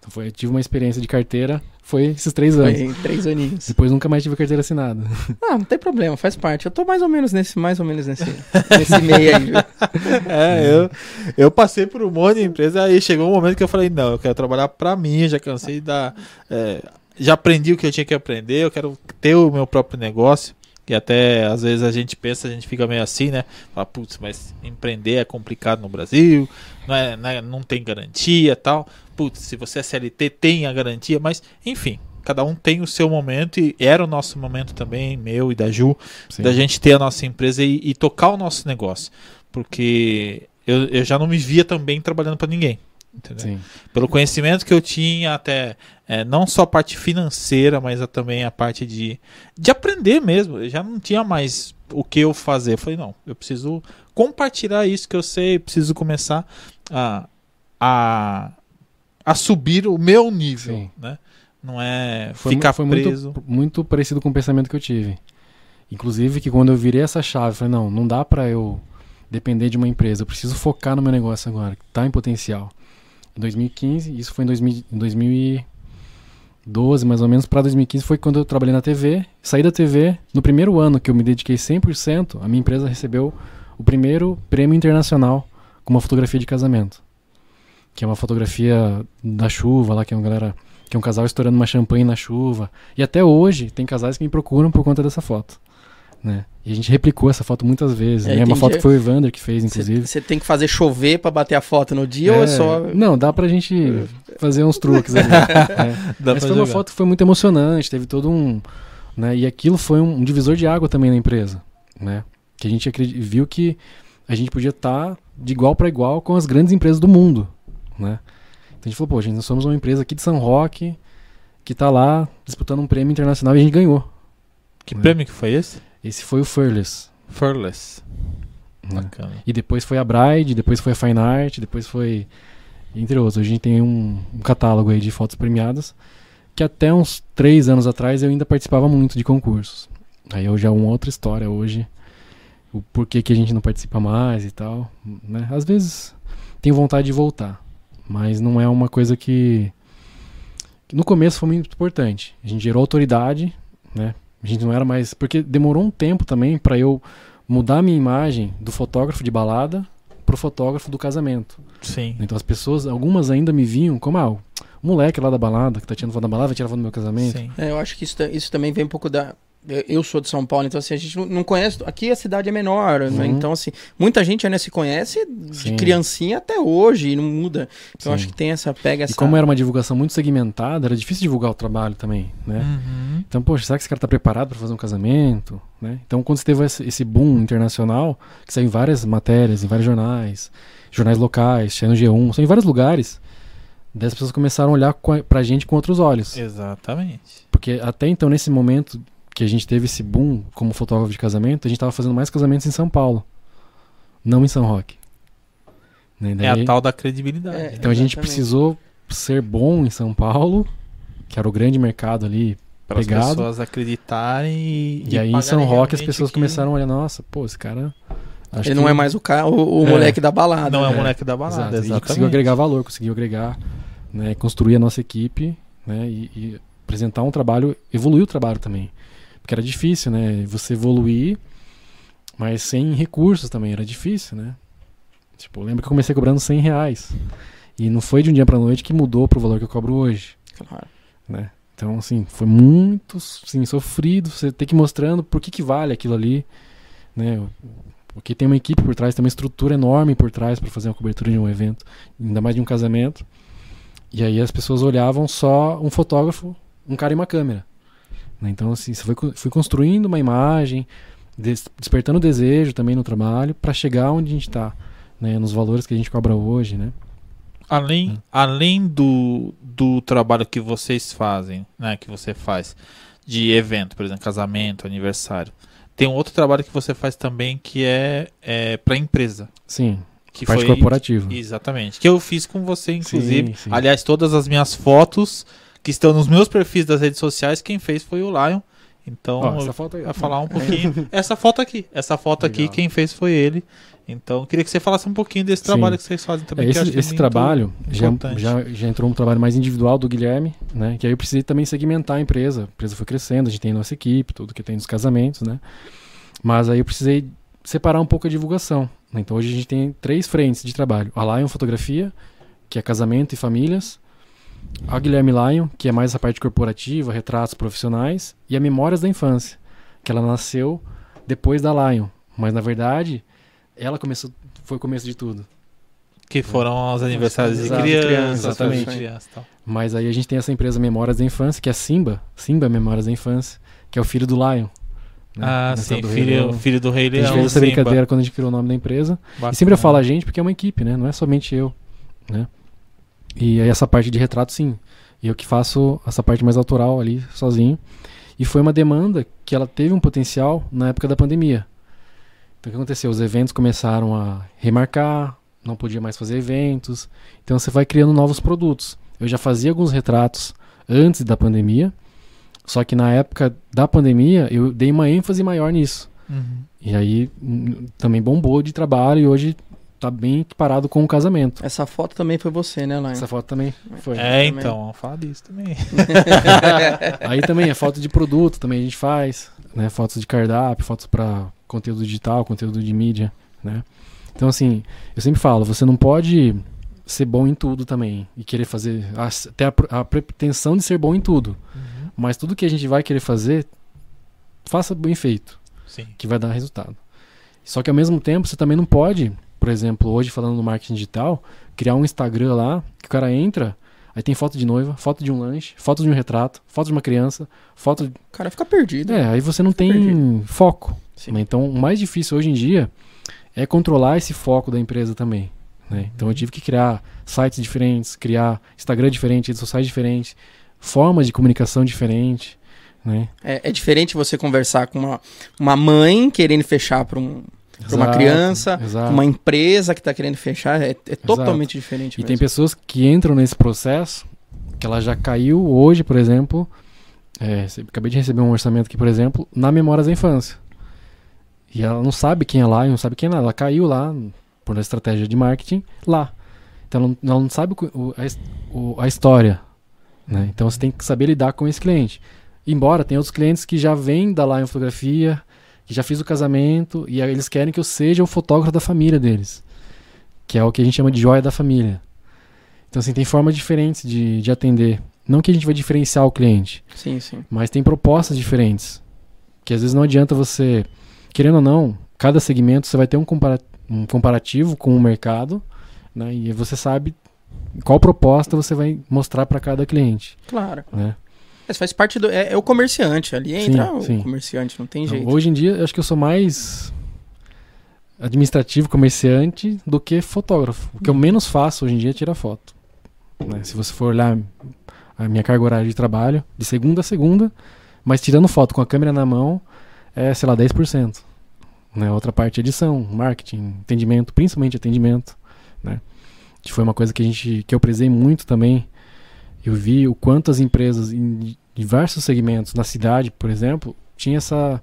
Foi, eu tive uma experiência de carteira, foi esses três anos. Foi três aninhos. Depois nunca mais tive carteira assinada. [LAUGHS] Ah, não tem problema, faz parte. Eu tô mais ou menos nesse, mais ou menos nesse, [LAUGHS] nesse meio aí. viu? É, eu, eu passei por um monte de empresa, aí chegou um momento que eu falei, não, eu quero trabalhar pra mim, já cansei da. é, já aprendi o que eu tinha que aprender, eu quero ter o meu próprio negócio. Que até às vezes a gente pensa, a gente fica meio assim, né? Fala, putz, mas empreender é complicado no Brasil, não, é, não, é- não tem garantia tal. Putz, se você é CLT, tem a garantia, mas enfim, cada um tem o seu momento e era o nosso momento também, meu e da Ju, Sim. da gente ter a nossa empresa e, e tocar o nosso negócio. Porque eu, eu já não me via também trabalhando para ninguém. Pelo conhecimento que eu tinha, até é, não só a parte financeira, mas também a parte de, de aprender mesmo. Eu já não tinha mais o que eu fazer. Eu falei, não, eu preciso compartilhar isso que eu sei, preciso começar a, a, a subir o meu nível. Sim. Né? Não é Foi, ficar foi preso. muito, muito parecido com o pensamento que eu tive. Inclusive que quando eu virei essa chave, eu falei, não, não dá pra eu depender de uma empresa, eu preciso focar no meu negócio agora, que tá em potencial. Em 2015, isso foi em 2000, em 2000 e 12 mais ou menos, para 2015 foi quando eu trabalhei na TV. Saí da TV, no primeiro ano que eu me dediquei 100%, a minha empresa recebeu o primeiro prêmio internacional com uma fotografia de casamento. Que é uma fotografia da chuva lá, que é uma galera, que é um casal estourando uma champanhe na chuva. E até hoje tem casais que me procuram por conta dessa foto. Né? E a gente replicou essa foto muitas vezes. É, né? Uma tem foto que foi o Evander que fez, inclusive. Você tem que fazer chover pra bater a foto no dia ou é só. Não, dá pra gente fazer uns truques ali. né? [LAUGHS] Dá Mas pra foi uma jogar. foto que foi muito emocionante, teve todo um. Né, e aquilo foi um, um divisor de água também na empresa. Né? Que a gente viu que a gente podia estar de igual para igual com as grandes empresas do mundo. Né? Então a gente falou, pô, gente, nós somos uma empresa aqui de São Roque que tá lá disputando um prêmio internacional e a gente ganhou. Que né? prêmio que foi esse? Esse foi o Fearless. Furless. né? Bacana. E depois foi a Bride, depois foi a Fine Art, depois foi. Entre outros. Hoje a gente tem um, um catálogo aí de fotos premiadas. Que até uns três anos atrás eu ainda participava muito de concursos. Aí hoje é uma outra história. Hoje, o porquê que a gente não participa mais e tal. Né? Às vezes tenho vontade de voltar. Mas não é uma coisa que. que no começo foi muito importante. A gente gerou autoridade, né? A gente não era mais. Porque demorou um tempo também pra eu mudar a minha imagem do fotógrafo de balada pro fotógrafo do casamento. Sim. Então as pessoas, algumas ainda me viam como ah, o moleque lá da balada, que tá tirando foto da balada, vai tirar foto do meu casamento. Sim. É, eu acho que isso, isso também vem um pouco da. Eu- sou de São Paulo, então assim, a gente não- conhece. Aqui a cidade é menor, né? Uhum. Então, assim, muita gente ainda se conhece de Sim. criancinha até hoje e não muda. Então, acho que tem essa. Pega essa. E como era uma divulgação muito segmentada, era difícil divulgar o trabalho também, né? Uhum. Então, poxa, será que esse cara tá preparado para fazer um casamento? Né? Então, quando você teve esse, boom internacional, que saiu em várias matérias, em vários jornais, jornais locais, saiu no G1, saiu em vários lugares, daí as pessoas começaram a olhar pra gente com outros olhos. Exatamente. Porque até então, nesse momento que a gente teve esse boom como fotógrafo de casamento, a gente tava fazendo mais casamentos em São Paulo, não em São Roque. Né? É Daí- a tal da credibilidade. É. então a gente Exatamente. precisou ser bom em São Paulo, que era o grande mercado ali. Para as pessoas acreditarem e. E, aí em São Roque as pessoas que começaram a olhar, nossa, pô, esse cara. acho Ele que- não é mais o, cara, o, o É. moleque da balada. Não é o né? moleque da balada, Exato, a gente exatamente. conseguiu agregar valor, conseguiu agregar, né, construir a nossa equipe, né, e, e apresentar um trabalho, evoluir o trabalho também. Porque era difícil, né, você evoluir, mas sem recursos também, era difícil, né. Tipo, eu lembro que eu comecei cobrando 100 reais. E não foi de um dia pra noite que mudou pro valor que eu cobro hoje, Claro. né. Então, assim, foi muito, assim, sofrido, você ter que ir mostrando por que que vale aquilo ali, né, porque tem uma equipe por trás, tem uma estrutura enorme por trás para fazer uma cobertura de um evento, ainda mais de um casamento. E aí as pessoas olhavam só um fotógrafo, um cara e uma câmera. Né? Então, assim, você foi, foi construindo uma imagem, des- despertando desejo também no trabalho para chegar onde a gente está, né, nos valores que a gente cobra hoje, né? Além, Hum. além do, do trabalho que vocês fazem, né, que você faz de evento, por exemplo, casamento, aniversário, tem um outro trabalho que você faz também que é, é para empresa, Sim, que parte foi corporativa. exatamente, que eu fiz com você inclusive. Sim, sim. Aliás, todas as minhas fotos que estão nos meus perfis das redes sociais, quem fez foi o Lion. Então, eu essa foto aí. Vai falar um pouquinho. [LAUGHS] essa foto aqui. Essa foto aqui, Legal. quem fez foi ele. Então, queria que você falasse um pouquinho desse Sim. trabalho que vocês fazem também. É, esse esse trabalho já, já, já entrou um trabalho mais individual do Guilherme, né? Que aí eu precisei também segmentar a empresa. A empresa foi crescendo, a gente tem nossa equipe, tudo que tem nos casamentos, né? Mas aí eu precisei separar um pouco a divulgação. né? Então hoje a gente tem três frentes de trabalho. A Lion Fotografia, que é casamento e famílias. A Guilherme Lion, que é mais essa parte corporativa, retratos profissionais. E a Memórias da Infância, que ela nasceu depois da Lion. Mas na verdade, ela começou, foi o começo de tudo. Que foram os aniversários de criança, criança, exatamente. exatamente. Criança, tal. Mas aí a gente tem essa empresa Memórias da Infância, que é a Simba, Simba Memórias da Infância, que é o filho do Lion. né? Ah, Nessa sim, filho, Leão. filho do Rei A gente Leão. fez essa brincadeira quando a gente criou o nome da empresa. Bacana. E sempre eu falo a gente porque é uma equipe, né? Não é somente eu, né? E aí essa parte de retrato, sim. E eu que faço essa parte mais autoral ali, sozinho. E foi uma demanda que ela teve um potencial na época da pandemia. Então o que aconteceu? Os eventos começaram a remarcar, não podia mais fazer eventos. Então você vai criando novos produtos. Eu já fazia alguns retratos antes da pandemia, só que na época da pandemia eu dei uma ênfase maior nisso. Uhum. E aí hum, também bombou de trabalho e hoje tá bem equiparado com o casamento. Essa foto também foi você, né, Lain? Essa foto também foi. É, também. então, vamos falar disso também. [LAUGHS] Aí também é foto de produto, também a gente faz, né? Fotos de cardápio, fotos para conteúdo digital, conteúdo de mídia, né? Então assim, eu sempre falo, você não pode ser bom em tudo também e querer fazer a- ter a, a pretensão de ser bom em tudo, mas tudo que a gente vai querer fazer, faça bem feito, Sim. que vai dar resultado. Só que ao mesmo tempo, você também não pode, por exemplo, hoje falando no marketing digital, criar um Instagram lá, que o cara entra, aí tem foto de noiva, foto de um lanche, foto de um retrato, foto de uma criança, foto O cara fica perdido. é, aí você não tem perdido. foco. Né? Então, o mais difícil hoje em dia é controlar esse foco da empresa também. né? Então, eu tive que criar sites diferentes, criar Instagram diferente, redes sociais diferentes, formas de comunicação diferentes. Né? É, é diferente você conversar com uma, uma mãe querendo fechar para um, pra uma criança, exato. uma empresa que está querendo fechar. É, é totalmente diferente. E tem mesmo. pessoas que entram nesse processo, que ela já caiu hoje, por exemplo. é, acabei de receber um orçamento aqui, por exemplo, na Memórias da Infância. E ela não sabe quem é lá, e não sabe quem é lá. Ela caiu lá, por uma estratégia de marketing, lá. Então ela não, ela não sabe o a, o- a história. Né? Então você tem que saber lidar com esse cliente. Embora tem outros clientes que já vêm da Lion Fotografia, que já fiz o casamento, e eles querem que eu seja o fotógrafo da família deles. Que é o que a gente chama de joia da família. Então, assim, tem formas diferentes de, de atender. Não que a gente vai diferenciar o cliente, Sim, sim. mas tem propostas diferentes. Que às vezes não adianta você, querendo ou não, cada segmento você vai ter um, compara um comparativo com o mercado, né? E você sabe qual proposta você vai mostrar para cada cliente, Claro. né? Mas faz parte do. É, é o comerciante. Ali Sim, entra o sim. comerciante, não tem jeito. hoje em dia, eu acho que eu sou mais administrativo, comerciante, do que fotógrafo. O que eu menos faço hoje em dia é tirar foto. né? Se você for olhar a minha carga horária de trabalho, de segunda a segunda, mas tirando foto com a câmera na mão, é, sei lá, 10%. Né? Outra parte é edição, marketing, atendimento, principalmente atendimento. Né? Que foi uma coisa que, a gente, que eu prezei muito também. Eu vi o quanto as empresas em diversos segmentos, na cidade, por exemplo, tinha essa,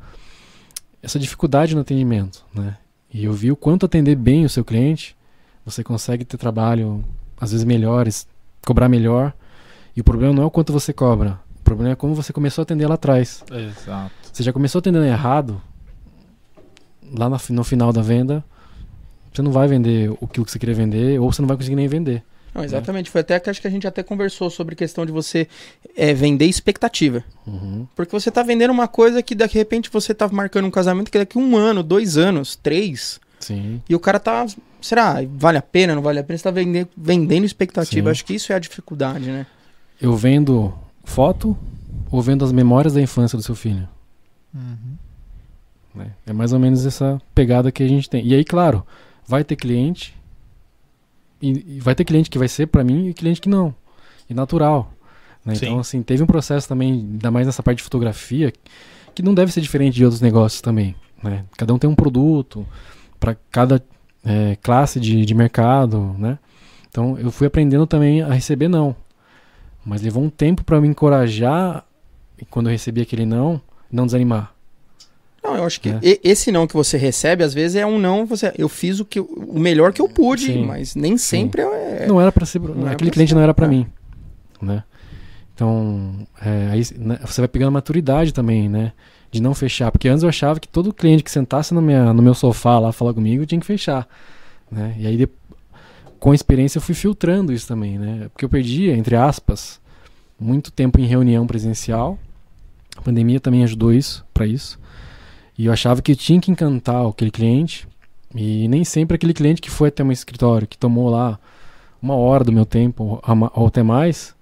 essa dificuldade no atendimento. Né? E eu vi o quanto atender bem o seu cliente, você consegue ter trabalho, às vezes melhores, cobrar melhor. E o problema não é o quanto você cobra, o problema é como você começou a atender lá atrás. Exato. Você já começou atendendo errado, lá no final da venda, você não vai vender o que você queria vender, ou você não vai conseguir nem vender. Não, exatamente. Foi até que acho que a gente até conversou sobre questão de você é, vender expectativa. Uhum. Porque você tá vendendo uma coisa que de repente você tá marcando um casamento que daqui um ano, dois anos, três, Sim. e o cara tá. Será? Vale a pena? Não vale a pena? Você tá vendendo, vendendo expectativa. Sim. Acho que isso é a dificuldade, né? Eu vendo foto ou vendo as memórias da infância do seu filho. Uhum. né? É mais ou menos essa pegada que a gente tem. E aí, claro, vai ter cliente e, e vai ter cliente que vai ser pra mim e cliente que não. E natural. né? Então, assim, teve um processo também, ainda mais nessa parte de fotografia, que não deve ser diferente de outros negócios também. Né? Cada um tem um produto para cada é, classe de, de mercado, né? Então, eu fui aprendendo também a receber não. Mas levou um tempo para me encorajar, e quando eu recebi aquele não, não desanimar. Não, eu acho que É. esse não que você recebe, às vezes, é um não. Você, eu fiz o, que, o melhor que eu pude, Sim. mas nem sempre é. não era para ser, não aquele cliente ser, não era para é. mim, né? Então, é, aí né, você vai pegando maturidade também, né? De não fechar, porque antes eu achava que todo cliente que sentasse na minha, no meu sofá lá falar comigo tinha que fechar, né? E aí de- com a experiência eu fui filtrando isso também, né? Porque eu perdi, entre aspas, muito tempo em reunião presencial. A pandemia também ajudou isso, para isso. E eu achava que eu tinha que encantar aquele cliente. E nem sempre aquele cliente que foi até meu escritório, que tomou lá uma hora do meu tempo ou até mais,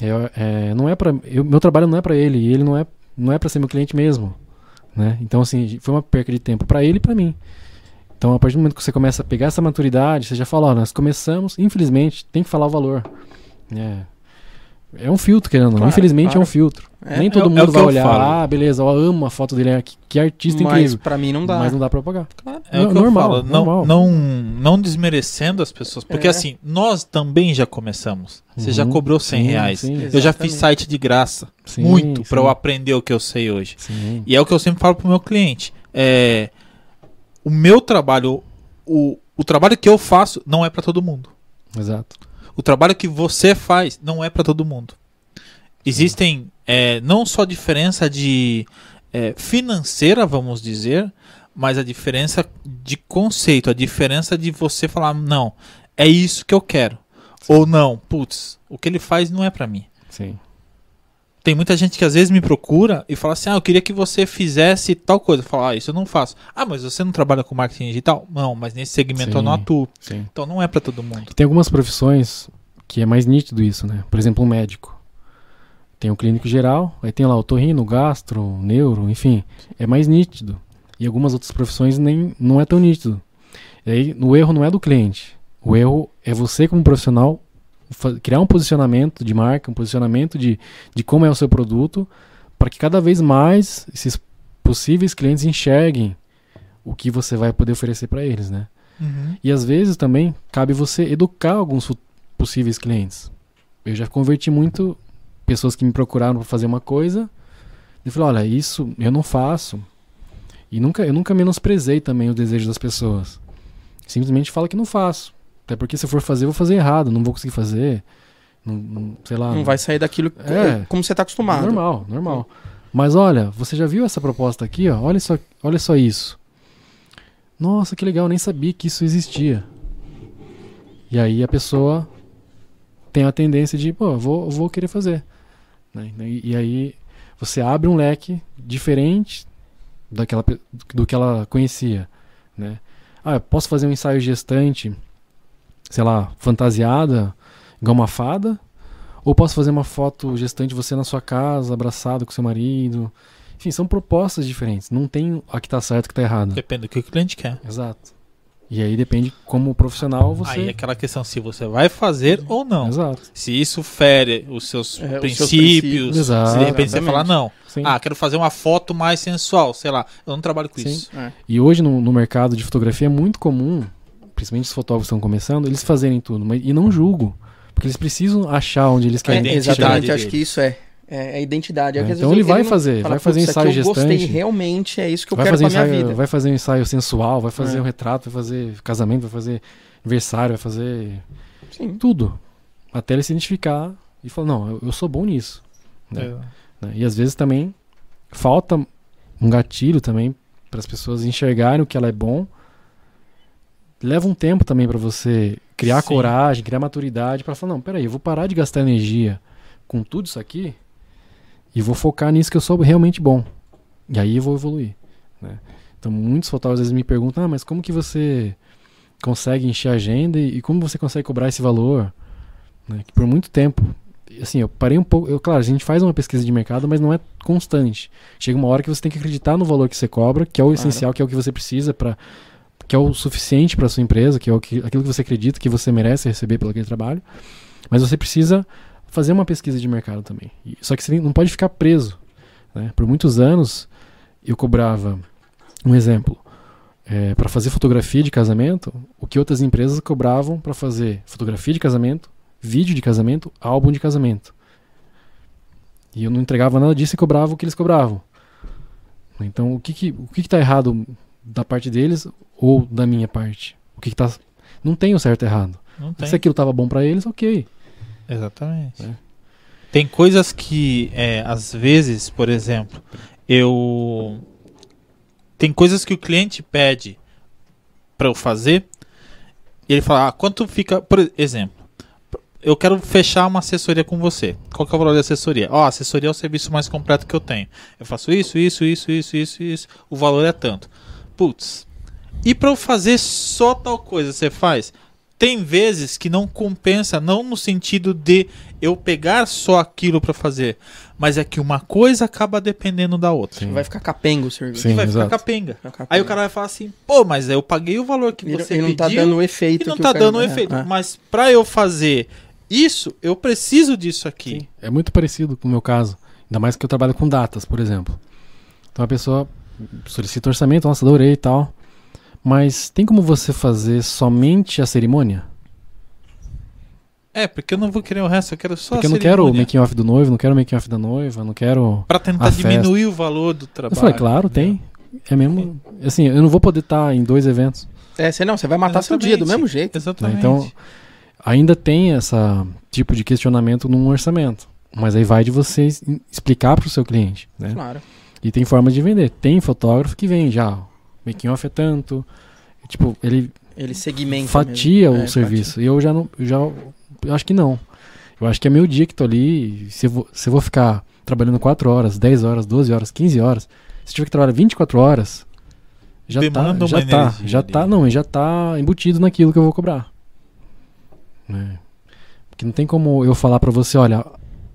é, é, não é para meu trabalho não é para ele ele não é não é para ser meu cliente mesmo, né? Então assim foi uma perca de tempo para ele e para mim. Então a partir do momento que você começa a pegar essa maturidade, você já fala, ó, nós começamos, infelizmente tem que falar o valor, é, é um filtro querendo, ou não. Claro, infelizmente claro. é um filtro. É, Nem é todo é mundo vai eu olhar, falo. ah, beleza, ó, amo a foto dele, que, que artista mas incrível, pra mim não dá. mas não dá para pagar. Claro. É o Não, que eu normal, falo, não, normal. não, não desmerecendo as pessoas, porque É. assim, nós também já começamos. Você já Uhum. cobrou 100 Sim, reais. sim. Eu já fiz Exatamente. site de graça, Sim, muito, pra sim. eu aprender o que eu sei hoje. Sim. E é o que eu sempre falo pro meu cliente. É, o meu trabalho, o, o trabalho que eu faço não é pra todo mundo. Exato. O trabalho que você faz não é pra todo mundo. Existem é, não só diferença de é, financeira, vamos dizer, mas a diferença de conceito, a diferença de você falar não, é isso que eu quero, ou não, putz, o que ele faz não é pra mim. Sim. Tem muita gente que às vezes me procura e fala assim: Ah, eu queria que você fizesse tal coisa. Eu falo, ah, isso eu não faço. Ah, mas você não trabalha com marketing digital? Não, mas nesse segmento eu não Sim. atuo. Sim. Então não é pra todo mundo. Tem algumas profissões que é mais nítido isso, né? Por exemplo, um médico. Tem o clínico geral, aí tem lá o torrino, o gastro, o neuro, enfim. É mais nítido. E algumas outras profissões nem não é tão nítido. E aí o erro não é do cliente. O erro é você como profissional criar um posicionamento de marca, um posicionamento de, de como é o seu produto, para que cada vez mais esses possíveis clientes enxerguem o que você vai poder oferecer para eles, né? E às vezes também cabe você educar alguns possíveis clientes. Eu já converti muito pessoas que me procuraram para fazer uma coisa. E falei, olha, isso eu não faço. E nunca, eu nunca menosprezei também o desejo das pessoas. Simplesmente falo que não faço. Até porque se eu for fazer, eu vou fazer errado, não vou conseguir fazer. Não, não- sei lá. Não vai sair daquilo É. como você tá acostumado. Normal, normal. Mas olha, você já viu essa proposta aqui, ó? Olha só, olha só isso. Nossa, que legal, nem sabia que isso existia. E aí a pessoa tem a tendência de, pô, vou, vou querer fazer. né? E, e aí você abre um leque diferente daquela, do que ela conhecia, né? Ah, eu posso fazer um ensaio gestante, sei lá, fantasiada, igual uma fada, ou posso fazer uma foto gestante de você na sua casa, abraçado com seu marido. Enfim, são propostas diferentes. Não tem a que tá certo e a que tá errado. Depende do que o cliente quer. Exato. E aí depende como profissional você. Aí é aquela questão se você vai fazer ou não. Exato. Se isso fere os seus É, os seus princípios, princípios. Exato. se de repente você Exatamente. falar não. Sim. Ah, quero fazer uma foto mais sensual, sei lá. Eu não trabalho com Sim. isso. É. E hoje no, no mercado de fotografia é muito comum, principalmente os fotógrafos estão começando, eles fazerem tudo. Mas, e não julgo. Porque eles precisam achar onde eles A querem É, exatamente, dele. acho que isso é. É a identidade. É É, então vezes ele vai fazer, fala, vai fazer "Putz, isso aqui ensaio Eu gostei gestante. realmente, é isso que eu vai quero fazer pra minha ensaio, vida. vai fazer um ensaio sensual, vai fazer É. um retrato, vai fazer casamento, vai fazer aniversário, vai fazer Sim. tudo. Até ele se identificar e falar, não, eu, eu sou bom nisso. né? É. né? E às vezes também falta um gatilho também para as pessoas enxergarem o que ela é bom. Leva um tempo também para você criar Sim. coragem, criar maturidade para falar, não, peraí, eu vou parar de gastar energia com tudo isso aqui e vou focar nisso que eu sou realmente bom. E aí eu vou evoluir. né? Então muitos fotógrafos às vezes me perguntam, ah, mas como que você consegue encher a agenda e, e como você consegue cobrar esse valor? Né? Que por muito tempo assim, eu parei um pouco. Eu, claro, a gente faz uma pesquisa de mercado, mas não é constante. Chega uma hora que você tem que acreditar no valor que você cobra, que é o essencial, que é o que você precisa para que é o suficiente para sua empresa, que é o que, aquilo que você acredita que você merece receber pelo aquele trabalho. Mas você precisa fazer uma pesquisa de mercado também. Só que você não pode ficar preso. né? Por muitos anos eu cobrava um exemplo para fazer fotografia de casamento, o que outras empresas cobravam para fazer fotografia de casamento, vídeo de casamento, álbum de casamento. E eu não entregava nada disso e cobrava o que eles cobravam. Então, o que que, o que, que tá errado da parte deles ou da minha parte? O que, que tá. Não tem o certo e errado. Não tem. Se aquilo tava bom para eles, ok. Exatamente. É. Tem coisas que, é, às vezes, por exemplo, eu. Tem coisas que o cliente pede para eu fazer e ele fala: ah, quanto fica. Por exemplo, eu quero fechar uma assessoria com você. Qual que é o valor da assessoria? Ó, a assessoria é o serviço mais completo que eu tenho. Eu faço isso, isso, isso, isso, isso, isso. O valor é tanto. Putz. E para eu fazer só tal coisa, você faz? Tem vezes que não compensa, não no sentido de eu pegar só aquilo para fazer, mas é que uma coisa acaba dependendo da outra. Sim. Vai ficar capengo o serviço. Sim. Vai ficar exato. capenga. Vai ficar Aí o cara vai falar assim: pô, mas eu paguei o valor que E, você e não tá pediu dando o efeito. e não tá dando o é, efeito. é. Mas para eu fazer isso, eu preciso disso aqui. Sim, é muito parecido com o meu caso. Ainda mais que eu trabalho com datas, por exemplo. Então a pessoa solicita orçamento, nossa, adorei e tal. Mas tem como você fazer somente a cerimônia? É, porque eu não vou querer o resto, eu quero só Porque a eu não quero o making off do noivo, não quero o making off da noiva, não quero. Pra tentar a festa. diminuir o valor do trabalho. Eu falei, claro, tem. É mesmo. Assim, eu não vou poder estar em dois eventos. É, você não, você vai matar seu dia do Exatamente. mesmo jeito. Exatamente. Então, ainda tem essa tipo de questionamento num orçamento. Mas aí vai de você explicar para o seu cliente, né? Claro. E tem forma de vender. Tem fotógrafo que vende já. ó, Making off é tanto. Tipo, ele Ele segmenta. fatia mesmo. o É, serviço. E eu já não. eu Já, eu acho que não. Eu acho que é meu dia que tô ali. Se eu vou, se eu vou ficar trabalhando 4 horas, 10 horas, 12 horas, 15 horas. Se tiver que trabalhar 24 horas, já Demanda tá. Já tá. Já ali. tá. Não, já tá embutido naquilo que eu vou cobrar. Né? Porque não tem como eu falar pra você, olha,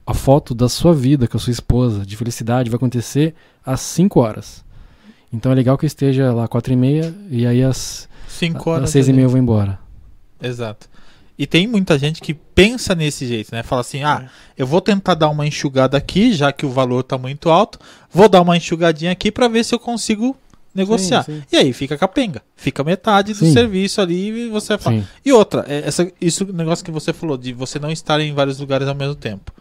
a foto da sua vida com a sua esposa de felicidade vai acontecer às 5 horas. Então é legal que eu esteja lá 4 e meia e aí às, Cinco horas. às 6 e meia eu vou embora. Exato. E tem muita gente que pensa nesse jeito, né? Fala assim: ah, eu vou tentar dar uma enxugada aqui, já que o valor tá muito alto, vou dar uma enxugadinha aqui pra ver se eu consigo negociar. Sim, sim. E aí fica capenga. Fica metade do Sim. serviço ali e você fala. Sim. E outra, é, essa, isso negócio que você falou, de você não estar em vários lugares ao mesmo tempo.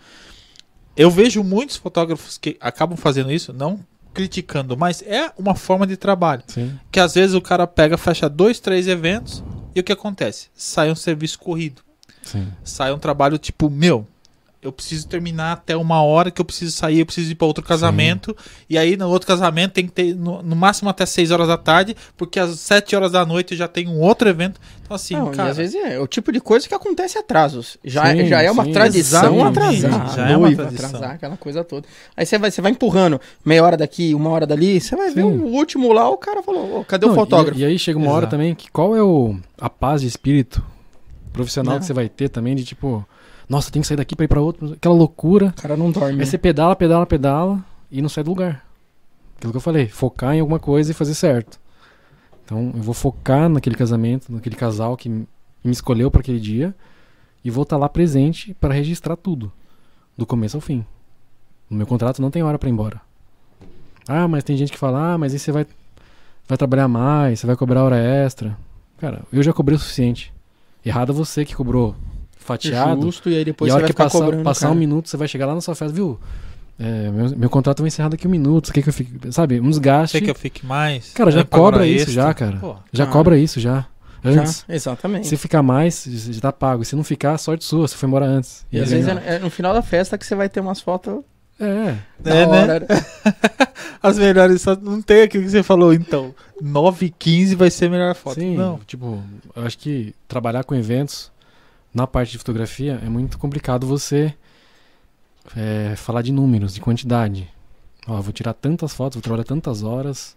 Eu vejo muitos fotógrafos que acabam fazendo isso, não criticando, mas é uma forma de trabalho. Sim. Que às vezes o cara pega, fecha dois, três eventos e o que acontece? Sai um serviço corrido. Sim. Sai um trabalho tipo, meu, eu preciso terminar até uma hora que eu preciso sair, eu preciso ir para outro casamento. E aí no outro casamento tem que ter no, no máximo até 6 horas da tarde, porque às 7 horas da noite eu já tenho um outro evento. Então assim, Não, e cara, às vezes é o tipo de coisa que acontece atrasos. Já, Sim, já é uma sim, tradição atrasar. Já é uma tradição. atrasar, aquela coisa toda. Aí você vai, você vai empurrando meia hora daqui, uma hora dali, você vai ver Sim. o último lá, o cara falou, "Ô, cadê Não, o fotógrafo? E, e aí chega uma hora Exato. também que qual é o, a paz de espírito profissional Não. que você vai ter também de tipo, nossa, tem que sair daqui pra ir pra outro, aquela loucura. O cara não dorme. Aí né? você pedala, pedala, pedala e não sai do lugar. Aquilo que eu falei, focar em alguma coisa e fazer certo. Então eu vou focar naquele casamento, naquele casal que me escolheu pra aquele dia e vou estar lá presente para registrar tudo, do começo ao fim. No meu contrato não tem hora pra ir embora. Ah, mas tem gente que fala, ah, mas aí você vai, vai trabalhar mais, você vai cobrar hora extra. Cara, eu já cobrei o suficiente. Errado é você que cobrou fatiado. Justo, e aí depois e a hora vai que ficar passar, cobrando. passar cara. um minuto, você vai chegar lá na sua festa, viu? É, meu, meu contrato vai encerrar daqui um minuto. Você quer que eu fique. Sabe, um desgaste. Você que eu fique mais? Cara, já cobra isso extra? já, cara. Pô, Já Ah. cobra isso já. Já, Antes. exatamente. Se ficar mais, já tá pago. Se não ficar, sorte sua, você foi embora antes. E às aí- vezes é, é no final da festa que você vai ter umas fotos É, da É, né? hora. [LAUGHS] As melhores só não tem aquilo que você falou, então. 9 e 15 vai ser a melhor foto. sim. Não. Tipo, eu acho que trabalhar com eventos na parte de fotografia é muito complicado você é, falar de números, de quantidade. Ó, vou tirar tantas fotos, vou trabalhar tantas horas.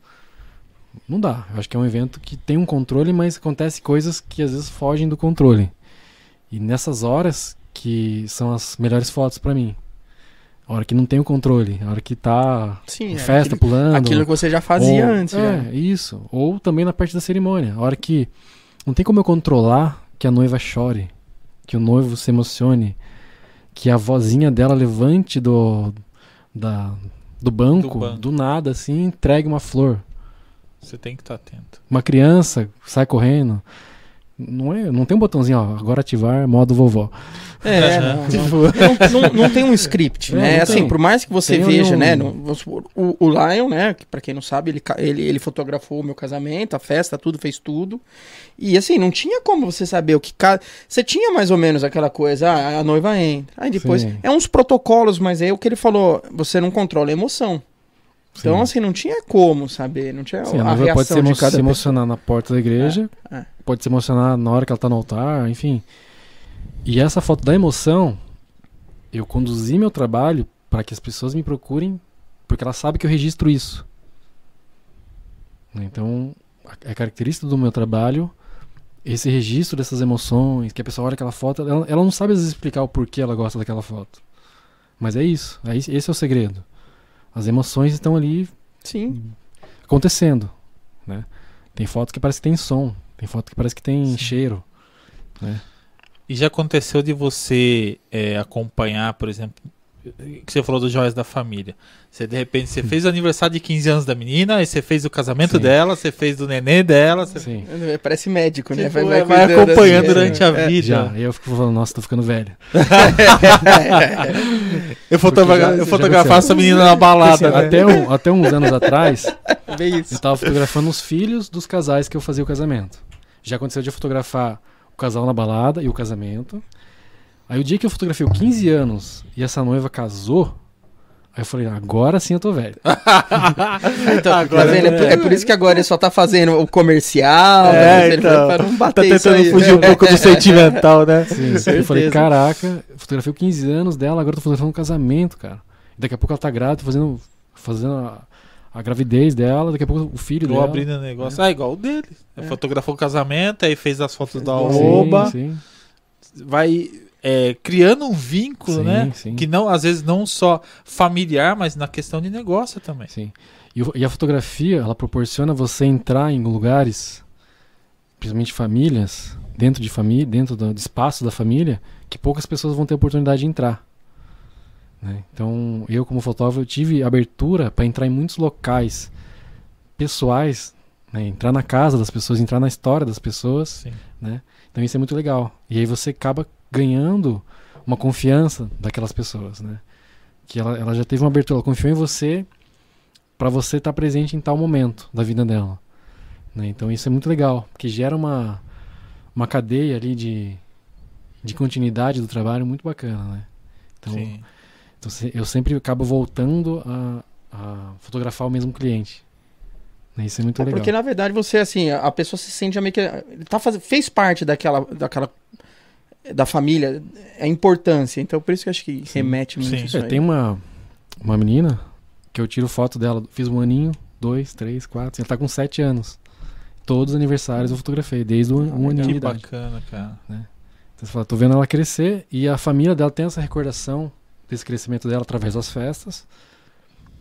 Não dá. Eu acho que é um evento que tem um controle, mas acontece coisas que às vezes fogem do controle. E nessas horas que são as melhores fotos pra mim. A hora que não tem o controle, a hora que tá Sim, em é, festa aquilo, pulando. aquilo que você já fazia Ou- antes. É, já. isso. Ou também na parte da cerimônia. A hora que não tem como eu controlar que a noiva chore, que o noivo se emocione, que a vozinha dela levante do, da, do, banco, Do banco. do nada, assim, entregue uma flor. Você tem que estar atento. Uma criança sai correndo. Não, é, não tem um botãozinho, ó, agora ativar modo vovó. É, Aham. não, não. Tipo, não, não- não tem um script, É, né? assim, tem. por mais que você Tem veja, um- né? no- vamos supor, o, o Lion, né? Que pra quem não sabe, ele, ca- ele, ele fotografou o meu casamento, a festa, tudo, fez tudo. E assim, não tinha como você saber o que cada. Você tinha mais ou menos aquela coisa, ah, a noiva entra. Aí depois. Sim. É uns protocolos, mas aí o que ele falou, você não controla a emoção. Então, sim. assim, não tinha como saber, não tinha Sim, a, a noiva pode se, reação de cada se pessoa. emocionar na porta da igreja, É, é. pode se emocionar na hora que ela tá no altar, enfim. E essa foto da emoção, eu conduzi meu trabalho para que as pessoas me procurem, porque elas sabem que eu registro isso. Então, é característica do meu trabalho esse registro dessas emoções, que a pessoa olha aquela foto, ela, ela não sabe às vezes explicar o porquê ela gosta daquela foto. Mas é isso, é esse é o segredo. As emoções estão ali Sim. acontecendo, né? Tem foto que parece que tem som, tem foto que parece que tem Sim. cheiro, né? E já aconteceu de você é, acompanhar, por exemplo, que você falou dos joias da família. Você, de repente, você fez o aniversário de 15 anos da menina, aí você fez o casamento Sim. dela, você fez do nenê dela, você Sim. Parece médico, né? Tipo, é, vai, acompanhando assim, durante é. a É. vida. Já, eu fico falando, nossa, tô ficando velho. [LAUGHS] Eu, fotogra já- eu fotografava essa menina na balada, Assim, né? até, um- até uns anos atrás, [LAUGHS] eu tava fotografando os filhos dos casais que eu fazia o casamento. Já aconteceu de eu fotografar o casal na balada e o casamento. Aí o dia que eu fotografei o 15 anos e essa noiva casou, aí eu falei, agora sim eu tô velho. [LAUGHS] Então, Agora tá vendo? É por, é por isso que agora ele só tá fazendo o comercial, né? Ele então, pra não tá bater isso tentando aí, fugir né? um pouco do [LAUGHS] sentimental, né? Sim, eu Certeza. falei, caraca, eu fotografei o 15 anos dela, agora eu tô fotografando um casamento, cara. Daqui a pouco ela tá grávida, tô fazendo, fazendo a, a gravidez dela, daqui a pouco o filho dela. abrindo o negócio. Ah, igual o dele. Ele Fotografou o casamento, aí fez as fotos da Sim, arroba. Sim, Vai é, criando um vínculo, Sim, né? sim. Que não, às vezes, não só familiar, mas na questão de negócio também. sim. E, e a fotografia, ela proporciona você entrar em lugares, principalmente famílias, dentro de família, dentro do, do espaço da família, que poucas pessoas vão ter oportunidade de entrar. né? Então, eu como fotógrafo, eu tive abertura para entrar em muitos locais pessoais, né? entrar na casa das pessoas, entrar na história das pessoas. Sim. Então isso é muito legal. E aí você acaba ganhando uma confiança daquelas pessoas, né? Que ela, ela já teve uma abertura, ela confiou em você para você estar presente em tal momento da vida dela. né? Então isso é muito legal, porque gera uma, uma cadeia ali de, de continuidade do trabalho muito bacana, né? Então, Sim. então eu sempre acabo voltando a, a fotografar o mesmo cliente. né? Isso é muito É legal. porque na verdade você, assim, a pessoa se sente meio que. Tá faz... fez parte daquela, daquela. Da família, a importância. Então por isso que eu acho que remete muito Sim. isso É, aí. tem uma, uma menina que eu tiro foto dela, fiz um aninho, dois, três, quatro, ela tá com sete anos. Todos os aniversários eu fotografei, desde um, um aninho de Que bacana, cara. Então você fala, tô vendo ela crescer e a família dela tem essa recordação desse crescimento dela através das festas,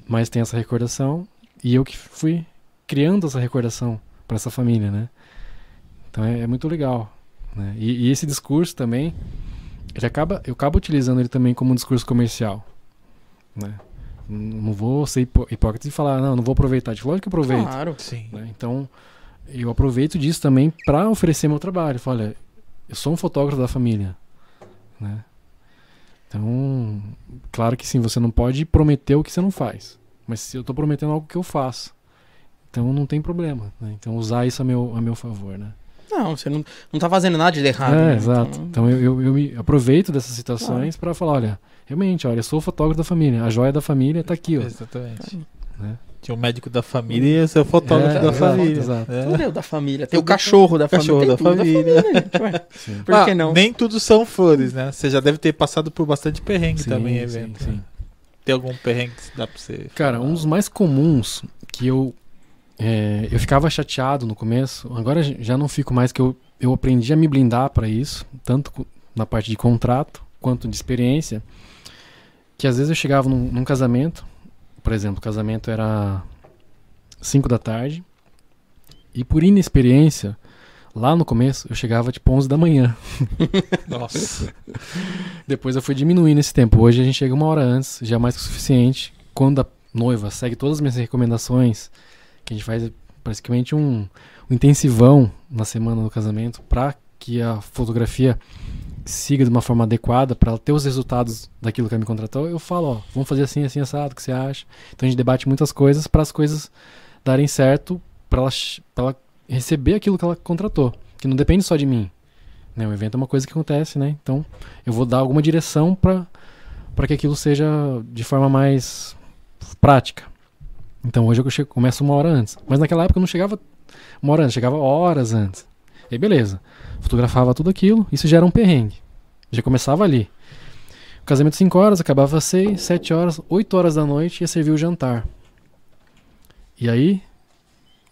mas tem essa recordação e eu que fui criando essa recordação para essa família, né? Então é, é muito legal. Né? E, e esse discurso também, ele acaba, eu acabo utilizando ele também como um discurso comercial, né? Não vou ser hipó- hipócrita e falar, não, não vou aproveitar. Tipo, lógico que eu aproveito. Claro. Sim. né? Então, eu aproveito disso também para oferecer meu trabalho. Falo, olha, eu sou um fotógrafo da família, né? Então, claro que sim, você não pode prometer o que você não faz. Mas se eu estou prometendo algo que eu faço, então não tem problema. né? Então, usar isso a meu, a meu favor, né? Não, você não, não tá fazendo nada de errado. é, né? exato. Então, Então, eu, eu, eu me aproveito dessas situações para falar, olha, realmente, olha, eu sou o fotógrafo da família, a joia da família tá aqui, ó. Exatamente. Né? Tinha o médico da família e o seu fotógrafo É, da exato, família. exato. É. Tudo é o da família. Tem o cachorro da família. cachorro da família. gente. Ué, [LAUGHS] Sim. Por Ah, que não? Nem tudo são flores, né? Você já deve ter passado por bastante perrengue Sim, também, sim, evento. sim. né? Tem algum perrengue que dá pra você. Cara, falar? um dos mais comuns que eu é, eu ficava chateado no começo, agora já não fico mais que eu, eu aprendi a me blindar para isso, tanto na parte de contrato quanto de experiência, que às vezes eu chegava num, num casamento, por exemplo, o casamento era 5 da tarde, e por inexperiência, lá no começo eu chegava tipo 11 da manhã. [LAUGHS] Nossa. Depois eu fui diminuindo esse tempo. Hoje a gente chega uma hora antes, já é mais que o suficiente. Quando a noiva segue todas as minhas recomendações, que a gente faz praticamente um, um intensivão na semana do casamento para que a fotografia siga de uma forma adequada para ter os resultados daquilo que ela me contratou, eu falo, ó, vamos fazer assim, assim, assado, o que você acha? Então a gente debate muitas coisas para as coisas darem certo, para ela, ela receber aquilo que ela contratou, que não depende só de mim. Né? O evento é uma coisa que acontece, né? Então eu vou dar alguma direção para que aquilo seja de forma mais prática. Então hoje eu chego, começo uma hora antes. Mas naquela época eu não chegava uma hora antes, chegava horas antes. E aí beleza. Fotografava tudo aquilo, isso já era um perrengue. Já começava ali. O casamento 5 horas, acabava às 6, 7 horas, 8 horas da noite ia servir o jantar. E aí,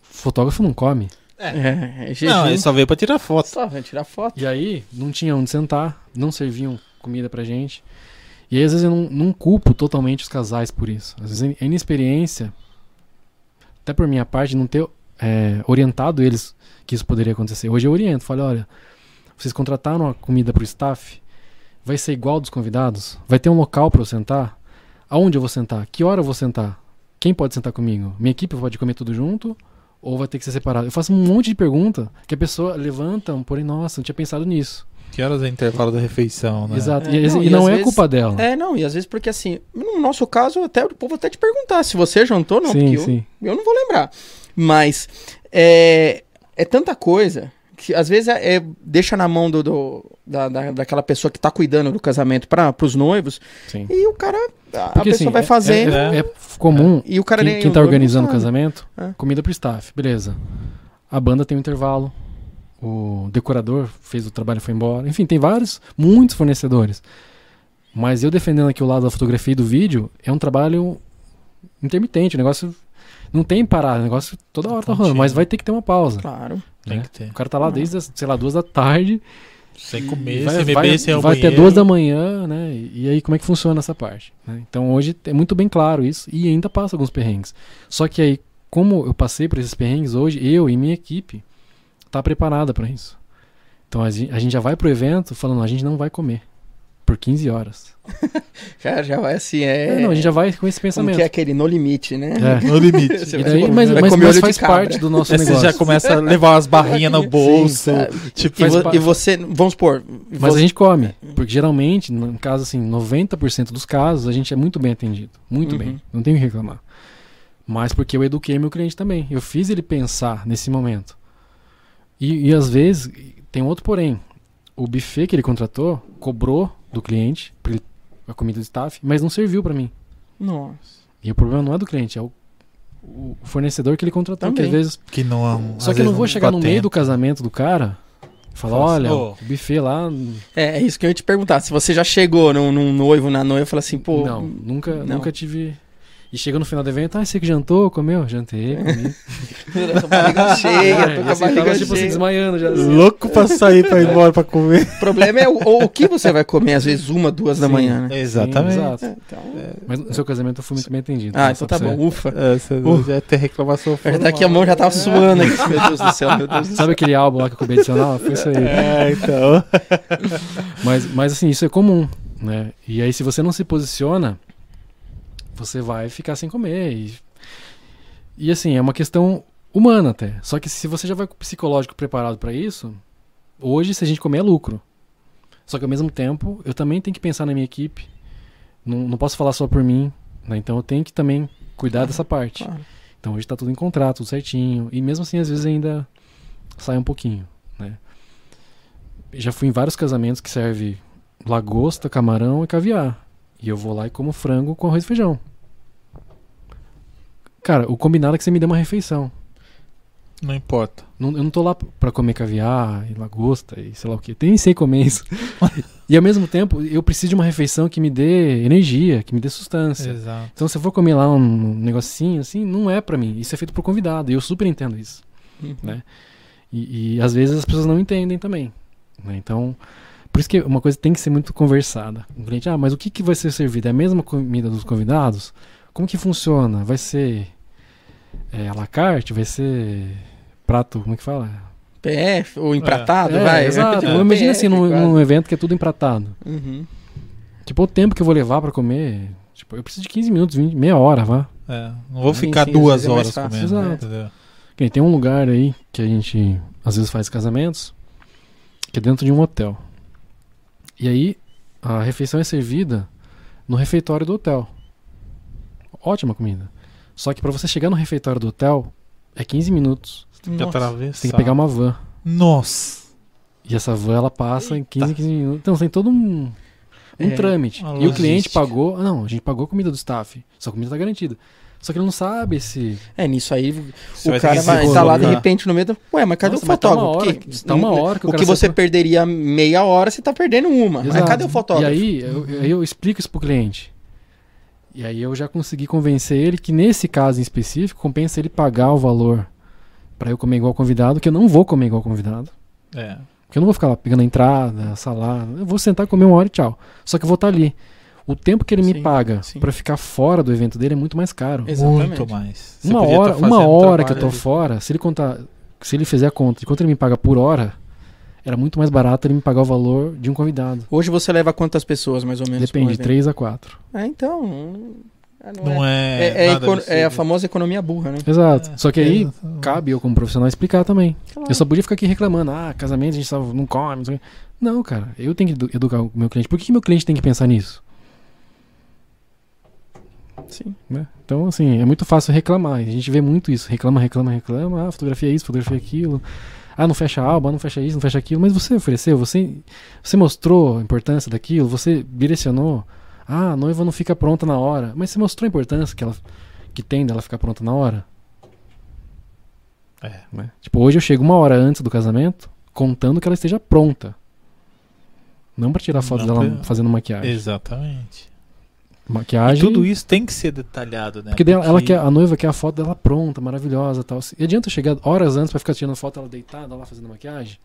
o fotógrafo não come. É, é jejum. Não, ele só veio pra tirar foto. Só, vai tirar foto. E aí, não tinha onde sentar, não serviam comida pra gente. E aí, às vezes, eu não, não culpo totalmente os casais por isso. Às vezes, a inexperiência, até por minha parte, não ter é, orientado eles que isso poderia acontecer. Hoje eu oriento, falo, olha, vocês contrataram a comida pro staff, vai ser igual dos convidados? Vai ter um local pra eu sentar? Aonde eu vou sentar? Que hora eu vou sentar? Quem pode sentar comigo? Minha equipe pode comer tudo junto? Ou vai ter que ser separado? Eu faço um monte de pergunta que a pessoa levanta, porém, nossa, não tinha pensado nisso. Que horas é o intervalo da refeição, né? Exato. É, e não, e e não é vezes- culpa dela. É, não, e às vezes porque assim, no nosso caso, até o povo até te perguntar se você jantou ou não, sim, porque eu- sim. Eu, não vou lembrar. Mas é, é tanta coisa que às vezes é, é- deixa na mão do, do- da, da- daquela pessoa que tá cuidando do casamento para os noivos Sim. e o cara, a Porque, pessoa assim, vai é- fazendo. É, é comum E o cara quem, nem- quem tá organizando o casamento, É. comida pro staff, beleza. A banda tem um intervalo, o decorador fez o trabalho e foi embora. Enfim, tem vários, muitos fornecedores. Mas eu defendendo aqui o lado da fotografia e do vídeo, é um trabalho intermitente, o negócio não tem parada, o negócio toda hora tá rolando, mas vai ter que ter uma pausa. Claro. Tem né? que ter. O cara tá lá desde, as, sei lá, duas da tarde, Sem comer, vai, sem vai, beber, sem ir ao vai até duas da manhã, né? E, e aí como é que funciona essa parte? né? Então hoje é muito bem claro isso e ainda passa alguns perrengues. Só que aí, como eu passei por esses perrengues hoje, eu e minha equipe tá preparada para isso. Então a gente, já vai pro evento falando, a gente não vai comer por 15 horas. [LAUGHS] Cara, já vai assim, é. É, não, a gente já vai com esse como pensamento. que é aquele no limite, né? É. No limite. [LAUGHS] Você E daí, mas, mas, mas faz parte do nosso Aí você negócio. já começa a levar umas barrinhas no [LAUGHS] bolso. sabe? tipo, E, vo- e você, vamos supor. Mas você- a gente come, porque geralmente, no caso assim, 90% dos casos, a gente é muito bem atendido. Muito Uhum. bem. Não tenho o que reclamar. Mas porque eu eduquei meu cliente também. Eu fiz ele pensar nesse momento. E, e às vezes, tem outro porém. O buffet que ele contratou cobrou do cliente a comida do staff, mas não serviu pra mim. Nossa. E o problema não é do cliente, é o, o fornecedor que ele contratou. Que Também. às vezes, que não é só que eu não vou chegar no meio do casamento do cara e falar: Fala olha, "Ô." o buffet lá É, é isso que eu ia te perguntar. Se você já chegou num, num noivo, na noiva, e fala assim, pô. não, nunca, não. nunca tive. E chega no final do evento, ah, você que jantou, comeu? Jantei, [LAUGHS] comi. Tô com a barriga [LAUGHS] cheia, É, tô e com a assim, barriga tava, tipo assim, cheia. desmaiando já. assim. Louco pra sair pra ir embora pra comer. O problema é o, o que você vai comer, às vezes, uma, duas da Sim. manhã, né? Exatamente. Sim, exato. É, então... Mas no seu casamento eu fui muito bem atendido. Ah, né, então tá bom, você- ufa. É, você Uh. já tem reclamação daqui a mão já tava suando aqui. Meu Deus do céu, meu Deus do céu. Sabe aquele álbum lá que eu acabei de adicionar? Foi isso aí. É, então. Mas, mas assim, isso é comum, né? E aí se você não se posiciona, você vai ficar sem comer. E, e assim, é uma questão humana até. Só que se você já vai com o psicológico preparado para isso, hoje se a gente comer é lucro. Só que ao mesmo tempo, eu também tenho que pensar na minha equipe. Não, não posso falar só por mim, né? Então eu tenho que também cuidar dessa parte. Claro. Então hoje tá tudo em contrato, tudo certinho. E mesmo assim, às vezes ainda sai um pouquinho, né? Já fui em vários casamentos que serve lagosta, camarão e caviar. E eu vou lá e como frango com arroz e feijão. Cara, o combinado é que você me dê uma refeição. Não importa. Não- eu não tô lá pra comer caviar e lagosta e sei lá o que. Nem sei comer isso. [LAUGHS] e ao mesmo tempo, eu preciso de uma refeição que me dê energia, que me dê sustância. Exato. Então, se eu for comer lá um negocinho assim, não é pra mim. Isso é feito por convidado. E eu super entendo isso. Uhum. né? E, e às vezes as pessoas não entendem também. né? Então, por isso que uma coisa tem que ser muito conversada. O cliente, ah, mas o que, que vai ser servido? É a mesma comida dos convidados? Como que funciona? Vai ser é, à la carte? Vai ser prato, como é que fala? PF, ou empratado, É, vai. Exato. Tipo, [LAUGHS] Eu imagino assim, num, num evento que é tudo empratado. Uhum. Tipo, o tempo que eu vou levar pra comer. Tipo, eu preciso de 15 minutos, 20, meia hora, vá. É, não vou Sim, ficar sim, duas é horas comendo. né? Exato. Ok, tem um lugar aí que a gente às vezes faz casamentos, que é dentro de um hotel. E aí a refeição é servida no refeitório do hotel. Ótima comida. Só que pra você chegar no refeitório do hotel é 15 minutos. Tem que Nossa. atravessar. Você tem que pegar uma van. Nossa. E essa van ela passa em Eita. 15, 15 minutos. Então tem todo um, um É, trâmite. E o cliente logística. pagou. ah, Não, a gente pagou a comida do staff. Sua comida tá garantida. Só que ele não sabe se. É, nisso aí Você o vai cara vai estar lá de repente no meio do. Ué, mas cadê Nossa, o mas tá uma fotógrafo? hora Porque que- tá uma hora que o o que você perderia meia hora, você tá perdendo uma. Mas Exato. cadê o fotógrafo? E aí eu, aí eu explico isso pro cliente. E aí eu já consegui convencer ele que nesse caso em específico compensa ele pagar o valor pra eu comer igual convidado, que eu não vou comer igual convidado. É. Porque eu não vou ficar lá pegando a entrada, a salada. Eu vou sentar, comer uma hora e tchau. Só que eu vou estar ali. O tempo que ele me Sim, paga sim. pra ficar fora do evento dele é muito mais caro. Exatamente. Muito mais. Você uma podia hora, tá uma hora que eu tô ali. fora, se ele contar, se ele fizer a conta de quanto ele me paga por hora, era muito mais barato ele me pagar o valor de um convidado. Hoje você leva quantas pessoas, mais ou menos? Depende, de evento? 3 a 4. É, então. não- Não é. É, é absurdo. é a famosa economia burra, né? Exato. É, Só que aí é, cabe eu como profissional explicar também. Claro. Eu só podia ficar aqui reclamando, ah, casamento a gente só não come, não sei o quê. Não, cara, eu tenho que edu- educar o meu cliente. Por que, que meu cliente tem que pensar nisso? Sim. né? Então, assim, é muito fácil reclamar. A gente vê muito isso. Reclama, reclama, reclama. Ah, fotografia é isso, fotografia é aquilo. Ah, não fecha álbum, não fecha isso, não fecha aquilo. Mas você ofereceu, você, você mostrou a importância daquilo, você direcionou. Ah, a noiva não fica pronta na hora. Mas você mostrou a importância que, ela, que tem dela ficar pronta na hora? É. Né? Tipo, hoje eu chego uma hora antes do casamento, contando que ela esteja pronta. Não pra tirar foto Não dela pra- fazendo maquiagem. Exatamente. E Maquiagem. tudo isso tem que ser detalhado, né? Porque daí ela, ela quer, a noiva quer a foto dela pronta, maravilhosa e tal. E adianta eu chegar horas antes pra ficar tirando foto dela deitada lá fazendo maquiagem?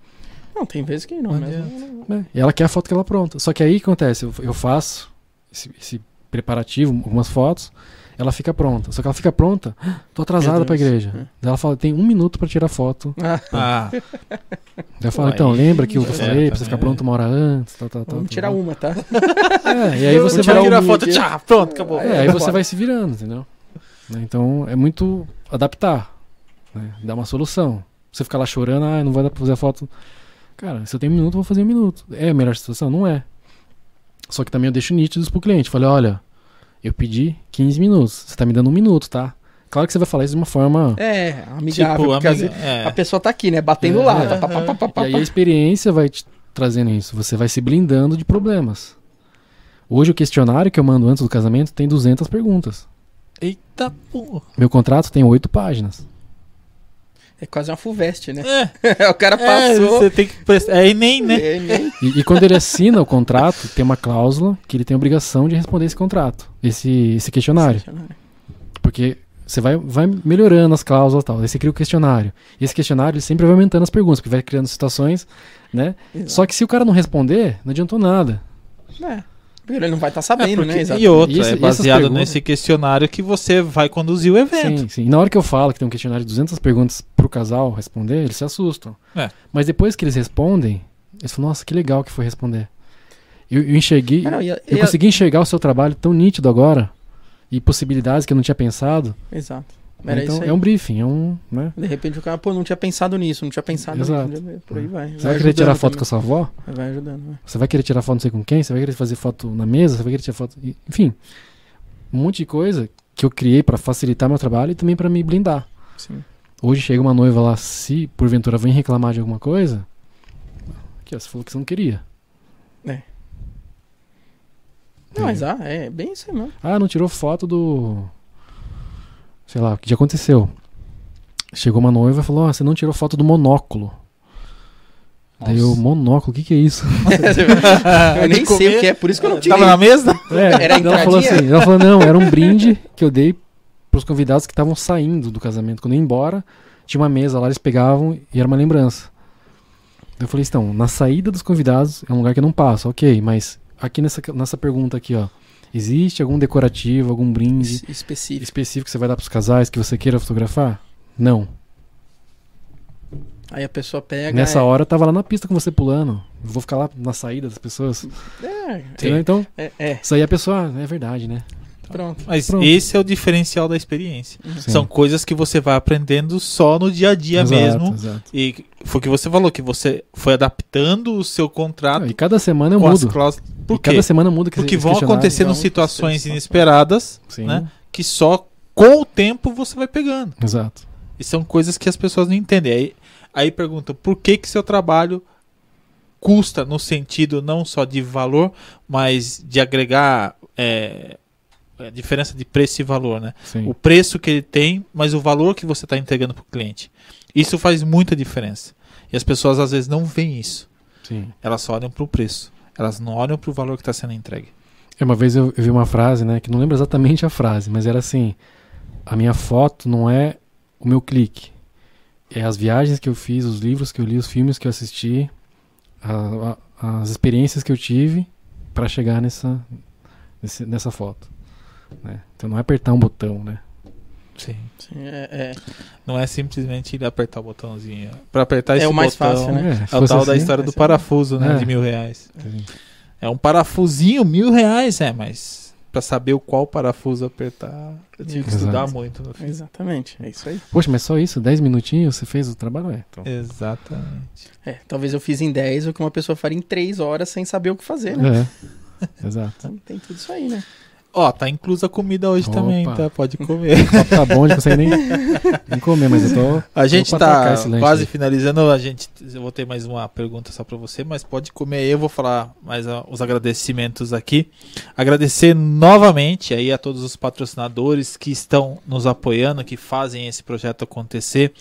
Não, tem vezes que não, Não mesmo. né? E ela quer a foto que ela pronta. Só que aí o que acontece? Eu, eu faço esse, esse preparativo, algumas fotos, ela fica pronta. Só que ela fica pronta, "Ah, tô atrasada pra igreja. Daí ela fala, tem um minuto pra tirar foto. Ah, Ah, Daí eu falo, então, lembra que eu falei é, pra você ficar é. pronto uma hora antes, tal, tal, tal. vamos tirar uma, tá? [LAUGHS] É, e aí você vai... tirar a foto, tchau, pronto, acabou. É, aí você vai se virando, entendeu? Né, Então é muito adaptar, né? dar uma solução. Você ficar lá chorando, ah, não vai dar pra fazer a foto. Cara, se eu tenho um minuto, eu vou fazer um minuto. É a melhor situação? Não é. Só que também eu deixo nítidos pro cliente. Falei, olha, eu pedi 15 minutos, você tá me dando um minuto, tá? Claro que você vai falar isso de uma forma. É, amigável, Tipo, porque amiga, é. a pessoa tá aqui, né? Batendo É, lá. é. Pá, pá, pá, E aí a experiência vai te trazendo isso. Você vai se blindando de problemas. Hoje o questionário que eu mando antes do casamento tem 200 perguntas. Eita porra. Meu contrato tem 8 páginas. É quase uma FUVEST, né? É, [LAUGHS] o cara é, passou. você tem que prestar. É Enem, né? É, nem- E, e quando ele assina o contrato, tem uma cláusula que ele tem a obrigação de responder esse contrato, esse, esse questionário. Porque você vai, vai melhorando as cláusulas e tal. Aí você cria o questionário. E esse questionário ele sempre vai aumentando as perguntas, porque vai criando situações, né? Exato. Só que se o cara não responder, não adiantou nada. É. Ele não vai estar É, sabendo, porque- né? Exato. e outra, E esse- é baseado perguntas- nesse questionário que você vai conduzir o evento. Sim, sim. E na hora que eu falo que tem um questionário de 200 perguntas pro casal responder, eles se assustam. É. Mas depois que eles respondem, eles falam, nossa, que legal que foi responder. Eu, eu enxerguei, não, e a- eu e a- consegui enxergar o seu trabalho tão nítido agora e possibilidades que eu não tinha pensado. Exato. Era então é um briefing, é um, né? De repente o cara, pô, não tinha pensado nisso, não tinha pensado Exato. nisso. Por aí vai. Você vai, querer tirar foto com a com sua avó? Vai ajudando, vai. Você vai querer tirar foto não sei com quem? Você vai querer fazer foto na mesa? Você vai querer tirar foto. Enfim, um monte de coisa que eu criei pra facilitar meu trabalho e também pra me blindar. Sim. Hoje chega uma noiva lá, se porventura vem reclamar de alguma coisa, aqui ó, você falou que você não queria. Não, mas ah, é bem isso aí mesmo. Ah, não tirou foto do. Sei lá, o que já aconteceu. Chegou uma noiva e falou: Ó, você não tirou foto do monóculo. Daí eu, Nossa. monóculo, o que, que é isso? [LAUGHS] eu nem [LAUGHS] sei o que é, por isso que eu não tirei. Tava na mesa? É, Era a ela falou assim, ela falou, não, era um brinde que eu dei pros convidados que estavam saindo do casamento. Quando eu ia embora, tinha uma mesa lá, eles pegavam e era uma lembrança. Eu falei, então, na saída dos convidados é um lugar que eu não passo, ok, mas aqui nessa, nessa pergunta aqui, ó, existe algum decorativo, algum brinde Es- Específico. específico que você vai dar pros casais que você queira fotografar? Não. Aí a pessoa pega. Nessa é, hora eu tava lá na pista com você pulando. Eu vou ficar lá na saída das pessoas. É, Entendeu? Então, é, é, isso aí a pessoa, é verdade, né? Pronto. Mas Pronto. esse é o diferencial da experiência. Sim. São coisas que você vai aprendendo só no dia a dia Exato, mesmo. exato. E foi o que você falou, que você foi adaptando o seu contrato E cada semana eu mudo. cláusulas. Por cada semana muda que Porque vão acontecendo Vão situações inesperadas Sim, né? que só com o tempo você vai pegando. exato. E são coisas que as pessoas não entendem. Aí, aí perguntam por que, que seu trabalho custa no sentido não só de valor, mas de agregar é, a diferença de preço e valor, né? Sim. O preço que ele tem, mas o valor que você está entregando para o cliente. Isso faz muita diferença. E as pessoas às vezes não veem isso. Sim. Elas só olham para o preço. Elas não olham para o valor que está sendo entregue. É, Uma vez eu, eu vi uma frase, né, que não lembro exatamente a frase, mas era assim: a minha foto não é o meu clique, é as viagens que eu fiz, os livros que eu li, os filmes que eu assisti, a- a- as experiências que eu tive para chegar nessa nesse- nessa foto. Né? Então não é apertar um botão, né? Sim. Sim, é, é. Não é simplesmente ir apertar o botãozinho. Para apertar esse É o mais botão, fácil, né? É, É o tal da assim, história do é- parafuso, né? É. De mil reais. sim. É um parafusinho, mil reais, é, mas pra saber o qual parafuso apertar, eu tive que estudar muito. no fim. Exatamente, é isso aí. Poxa, mas só isso, 10 minutinhos você fez o trabalho? É, então. Exatamente. É, talvez eu fiz em 10 o que uma pessoa faria em 3 horas sem saber o que fazer, né? É, [LAUGHS] exato. Então, tem tudo isso aí, né? Ó, tá inclusa a comida hoje Opa. também, tá? Pode [LAUGHS] comer. O papo tá bom, não consegue nem, nem comer, mas eu tô. A gente tá quase aí. finalizando. A gente, eu vou ter mais uma pergunta só pra você, mas pode comer aí. Eu vou falar mais os agradecimentos aqui. Agradecer novamente aí a todos os patrocinadores que estão nos apoiando, que fazem esse projeto acontecer.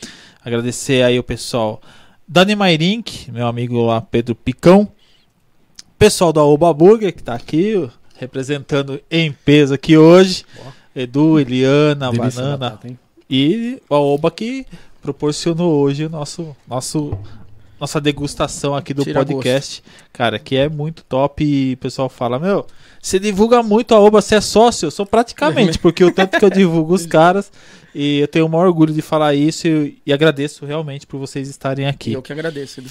Agradecer aí o pessoal da Nemarink, meu amigo lá Pedro Picão. Pessoal da Oba Burger que tá aqui representando em peso aqui hoje. Ó. Edu, Eliana, Delícia Banana, batata, e a Oba que proporcionou hoje o nosso, nosso nossa degustação aqui do Tira podcast. Cara, que é muito top e o pessoal fala, meu, você divulga muito a Oba, você é sócio? Eu sou praticamente, [LAUGHS] porque o tanto que eu divulgo os caras e eu tenho o maior orgulho de falar isso e, e agradeço realmente por vocês estarem aqui. Eu que agradeço. Edu.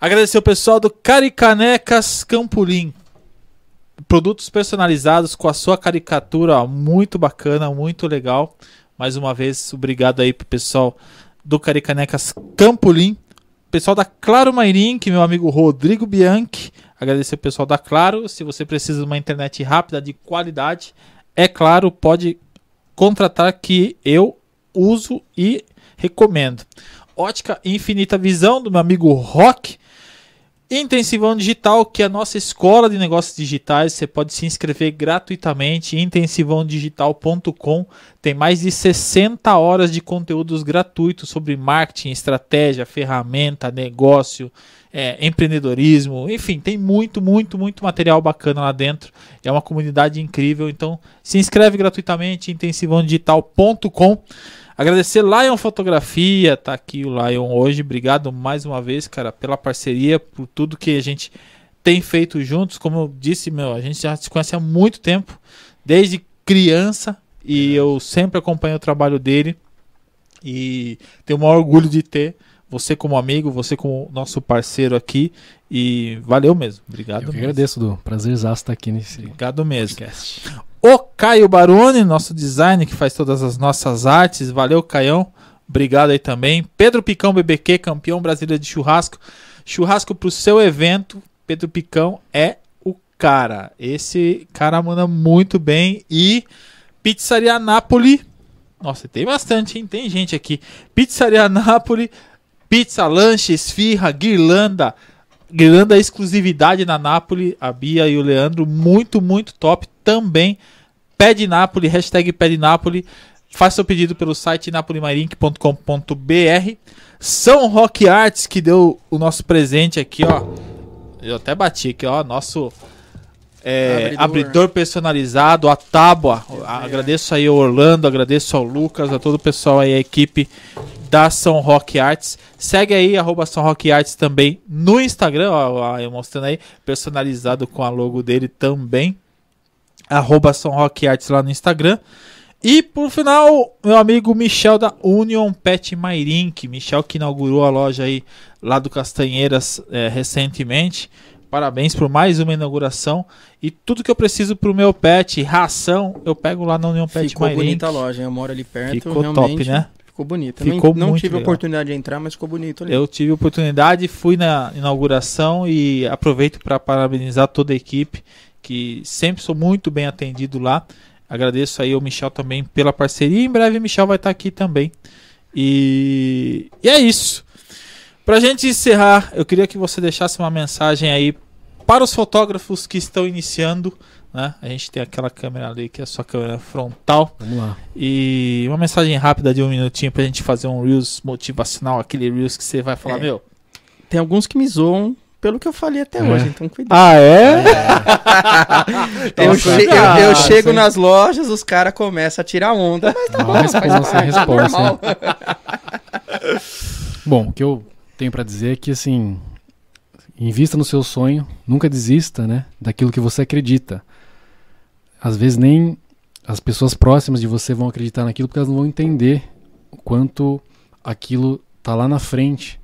Agradecer o pessoal do Caricanecas Campolim. Produtos personalizados com a sua caricatura, muito bacana, muito legal. Mais uma vez, obrigado aí pro pessoal do Caricanecas Campolim. Pessoal da Claro Mairink, meu amigo Rodrigo Bianchi. Agradecer o pessoal da Claro. Se você precisa de uma internet rápida, de qualidade, é claro, pode contratar que eu uso e recomendo. Ótica Infinita Visão, do meu amigo Rock. Intensivão Digital, que é a nossa escola de negócios digitais. Você pode se inscrever gratuitamente intensivãodigital.com. Tem mais de 60 horas de conteúdos gratuitos sobre marketing, estratégia, ferramenta, negócio, é, empreendedorismo. Enfim, tem muito, muito, muito material bacana lá dentro. É uma comunidade incrível. Então, se inscreve gratuitamente intensivãodigital.com. Agradecer Lion Fotografia, tá aqui o Lion hoje. Obrigado mais uma vez, cara, pela parceria, por tudo que a gente tem feito juntos. Como eu disse, meu, a gente já se conhece há muito tempo, desde criança, e eu sempre acompanho o trabalho dele. E tenho o maior orgulho de ter você como amigo, você como nosso parceiro aqui. E valeu mesmo. Obrigado Eu mesmo. agradeço, Du. Prazerzaço estar aqui nesse Obrigado mesmo. podcast. O Caio Baroni, nosso designer que faz todas as nossas artes. Valeu, Caião. Obrigado aí também. Pedro Picão BBQ, campeão brasileiro de churrasco. Churrasco pro seu evento. Pedro Picão é o cara. Esse cara manda muito bem. E Pizzaria Napoli. Nossa, tem bastante, hein? Tem gente aqui. Pizzaria Napoli. Pizza, lanche, esfirra, guirlanda. Guirlanda exclusividade na Napoli. A Bia e o Leandro. Muito, muito top também. Pede Napoli, hashtag Pede Napoli. Faça seu pedido pelo site napolimairink.com.br. São Rock Arts que deu o nosso presente aqui, ó. Eu até bati aqui, ó. Nosso é, Abridor. abridor. personalizado, a tábua. Agradeço aí ao Orlando, agradeço ao Lucas, a todo o pessoal aí, a equipe da São Rock Arts. Segue aí, arroba São Rock Arts também no Instagram, ó, ó, eu mostrando aí, personalizado com a logo dele também. Arroba São Rock Arts lá no Instagram. E por final, meu amigo Michel da Union Pet Mairink. Michel que inaugurou a loja aí lá do Castanheiras é, recentemente. Parabéns por mais uma inauguração. E tudo que eu preciso pro meu pet, ração, eu pego lá na Union Pet Ficou Mairink. bonita a loja, eu moro ali perto. Ficou top, né? Ficou bonita. Ficou não não tive legal. oportunidade de entrar, mas ficou bonito ali. Eu tive oportunidade, fui na inauguração e aproveito para parabenizar toda a equipe, que sempre sou muito bem atendido lá. Agradeço aí ao Michel também pela parceria. Em breve o Michel vai estar aqui também. E, e é isso. Pra gente encerrar, eu queria que você deixasse uma mensagem aí para os fotógrafos que estão iniciando. Né? A gente tem aquela câmera ali que é a sua câmera frontal. Vamos lá. E uma mensagem rápida de um minutinho pra gente fazer um Reels motivacional, aquele Reels que você vai falar, É. meu. Tem alguns que me zoam pelo que eu falei até É. hoje, então cuidado. Ah, é? [LAUGHS] eu, Nossa, che- eu- eu chego aí. nas lojas, os caras começam a tirar onda. Mas tá bom, a resposta, faz a parte, resposta, normal. [LAUGHS] Bom, o que eu tenho pra dizer é que assim, invista no seu sonho, nunca desista, né, daquilo que você acredita. Às vezes nem as pessoas próximas de você vão acreditar naquilo porque elas não vão entender o quanto aquilo tá lá na frente,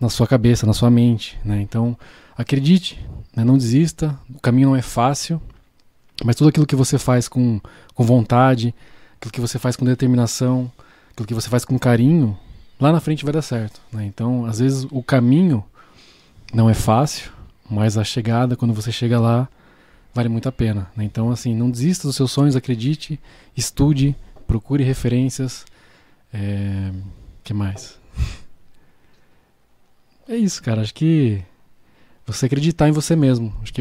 na sua cabeça, na sua mente, né? Então, acredite, né, não desista. O caminho não é fácil, mas tudo aquilo que você faz com, com vontade, aquilo que você faz com determinação, aquilo que você faz com carinho, lá na frente vai dar certo. Né? Então, às vezes, o caminho não é fácil, mas a chegada, quando você chega lá, vale muito a pena. Né? Então, assim, não desista dos seus sonhos, acredite, estude, procure referências. É... que mais? [LAUGHS] É isso, cara. Acho que você acreditar em você mesmo. Acho que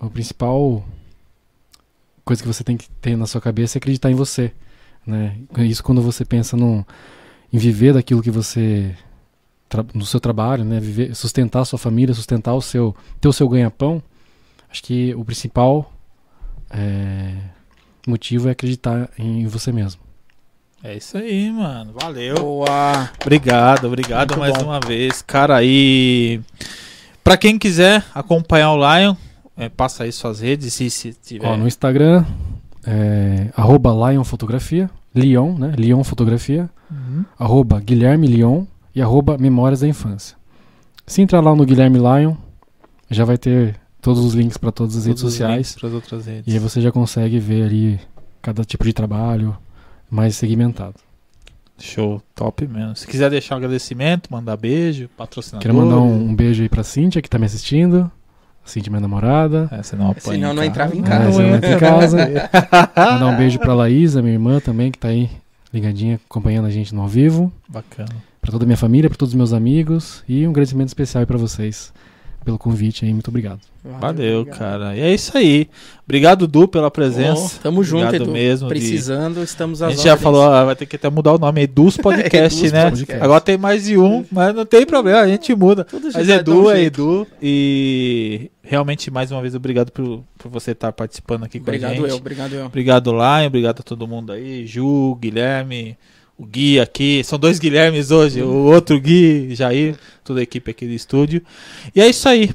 a principal coisa que você tem que ter na sua cabeça é acreditar em você. Né? Isso quando você pensa num, em viver daquilo que você no seu trabalho, né, viver, sustentar a sua família, sustentar o seu ter o seu ganha-pão, acho que o principal é, motivo é acreditar em você mesmo. É isso aí, mano. Valeu. Boa. Obrigado, obrigado Muito mais bom. uma vez. Cara, e para quem quiser acompanhar o Lion, é, passa aí suas redes, se, se tiver. Ó, no Instagram, é, arroba Lion Fotografia, Leon, né? Leon Fotografia, uhum. arroba Guilherme Leon e arroba Memórias da Infância. Se entrar lá no Guilherme Lion, já vai ter todos os links para todas as todos redes sociais. outras redes. E aí você já consegue ver ali cada tipo de trabalho mais segmentado. Show, top mesmo. Se quiser deixar um agradecimento, mandar beijo, patrocinador. Quero mandar um, um beijo aí pra Cíntia, que tá me assistindo. Cíntia, minha namorada. É, senão senão não entrava em casa. É, senão não entra em casa. [LAUGHS] mandar um beijo pra Laísa, minha irmã também, que tá aí ligadinha, acompanhando a gente no ao vivo. Bacana. Pra toda a minha família, pra todos os meus amigos. E um agradecimento especial aí pra vocês pelo convite aí, muito obrigado. Valeu, obrigado. cara. E é isso aí. Obrigado, Du, pela presença. Oh, tamo junto, obrigado Edu. mesmo. Precisando, de... estamos às A gente já falou, ah, vai ter que até mudar o nome, Edus [LAUGHS] Podcast, Edus né? Podcast. Agora tem mais de um, mas não tem problema, a gente muda. Tudo mas Edu um é Edu. E realmente, mais uma vez, obrigado por, por você estar participando aqui obrigado com a gente. Obrigado eu, obrigado eu. Obrigado, Lion, obrigado a todo mundo aí. Ju, Guilherme o Gui aqui. São dois Guilhermes hoje, o outro Gui, Jair, toda a equipe aqui do estúdio. E é isso aí.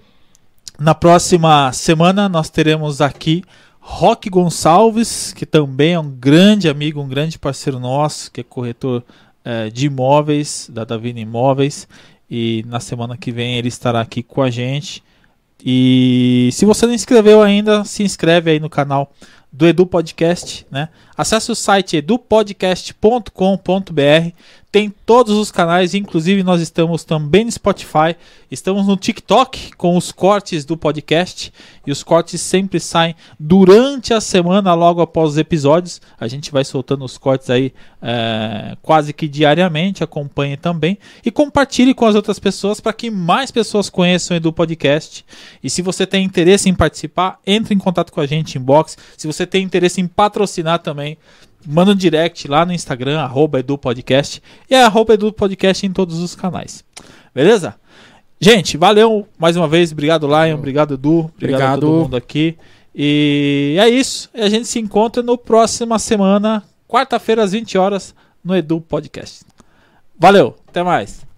Na próxima semana nós teremos aqui Roque Gonçalves, que também é um grande amigo, um grande parceiro nosso, que é corretor é, de imóveis, da Davina Imóveis. E na semana que vem ele estará aqui com a gente. E se você não inscreveu ainda, se inscreve aí no canal do Edu Podcast, né? Acesse o site edupodcast.com.br. Tem todos os canais, inclusive nós estamos também no Spotify, estamos no TikTok com os cortes do podcast e os cortes sempre saem durante a semana, logo após os episódios. A gente vai soltando os cortes aí é, quase que diariamente. Acompanhe também e compartilhe com as outras pessoas para que mais pessoas conheçam o Edu Podcast. E se você tem interesse em participar, entre em contato com a gente, inbox. Se você tem interesse em patrocinar também manda um direct lá no Instagram, arroba EduPodcast, e é arroba EduPodcast em todos os canais. Beleza? Gente, valeu mais uma vez. Obrigado, Lion. Obrigado, Edu. Obrigado, obrigado. a todo mundo aqui. E é isso. A gente se encontra no próxima semana, quarta-feira, às 20 horas, no Edu Podcast. Valeu, até mais.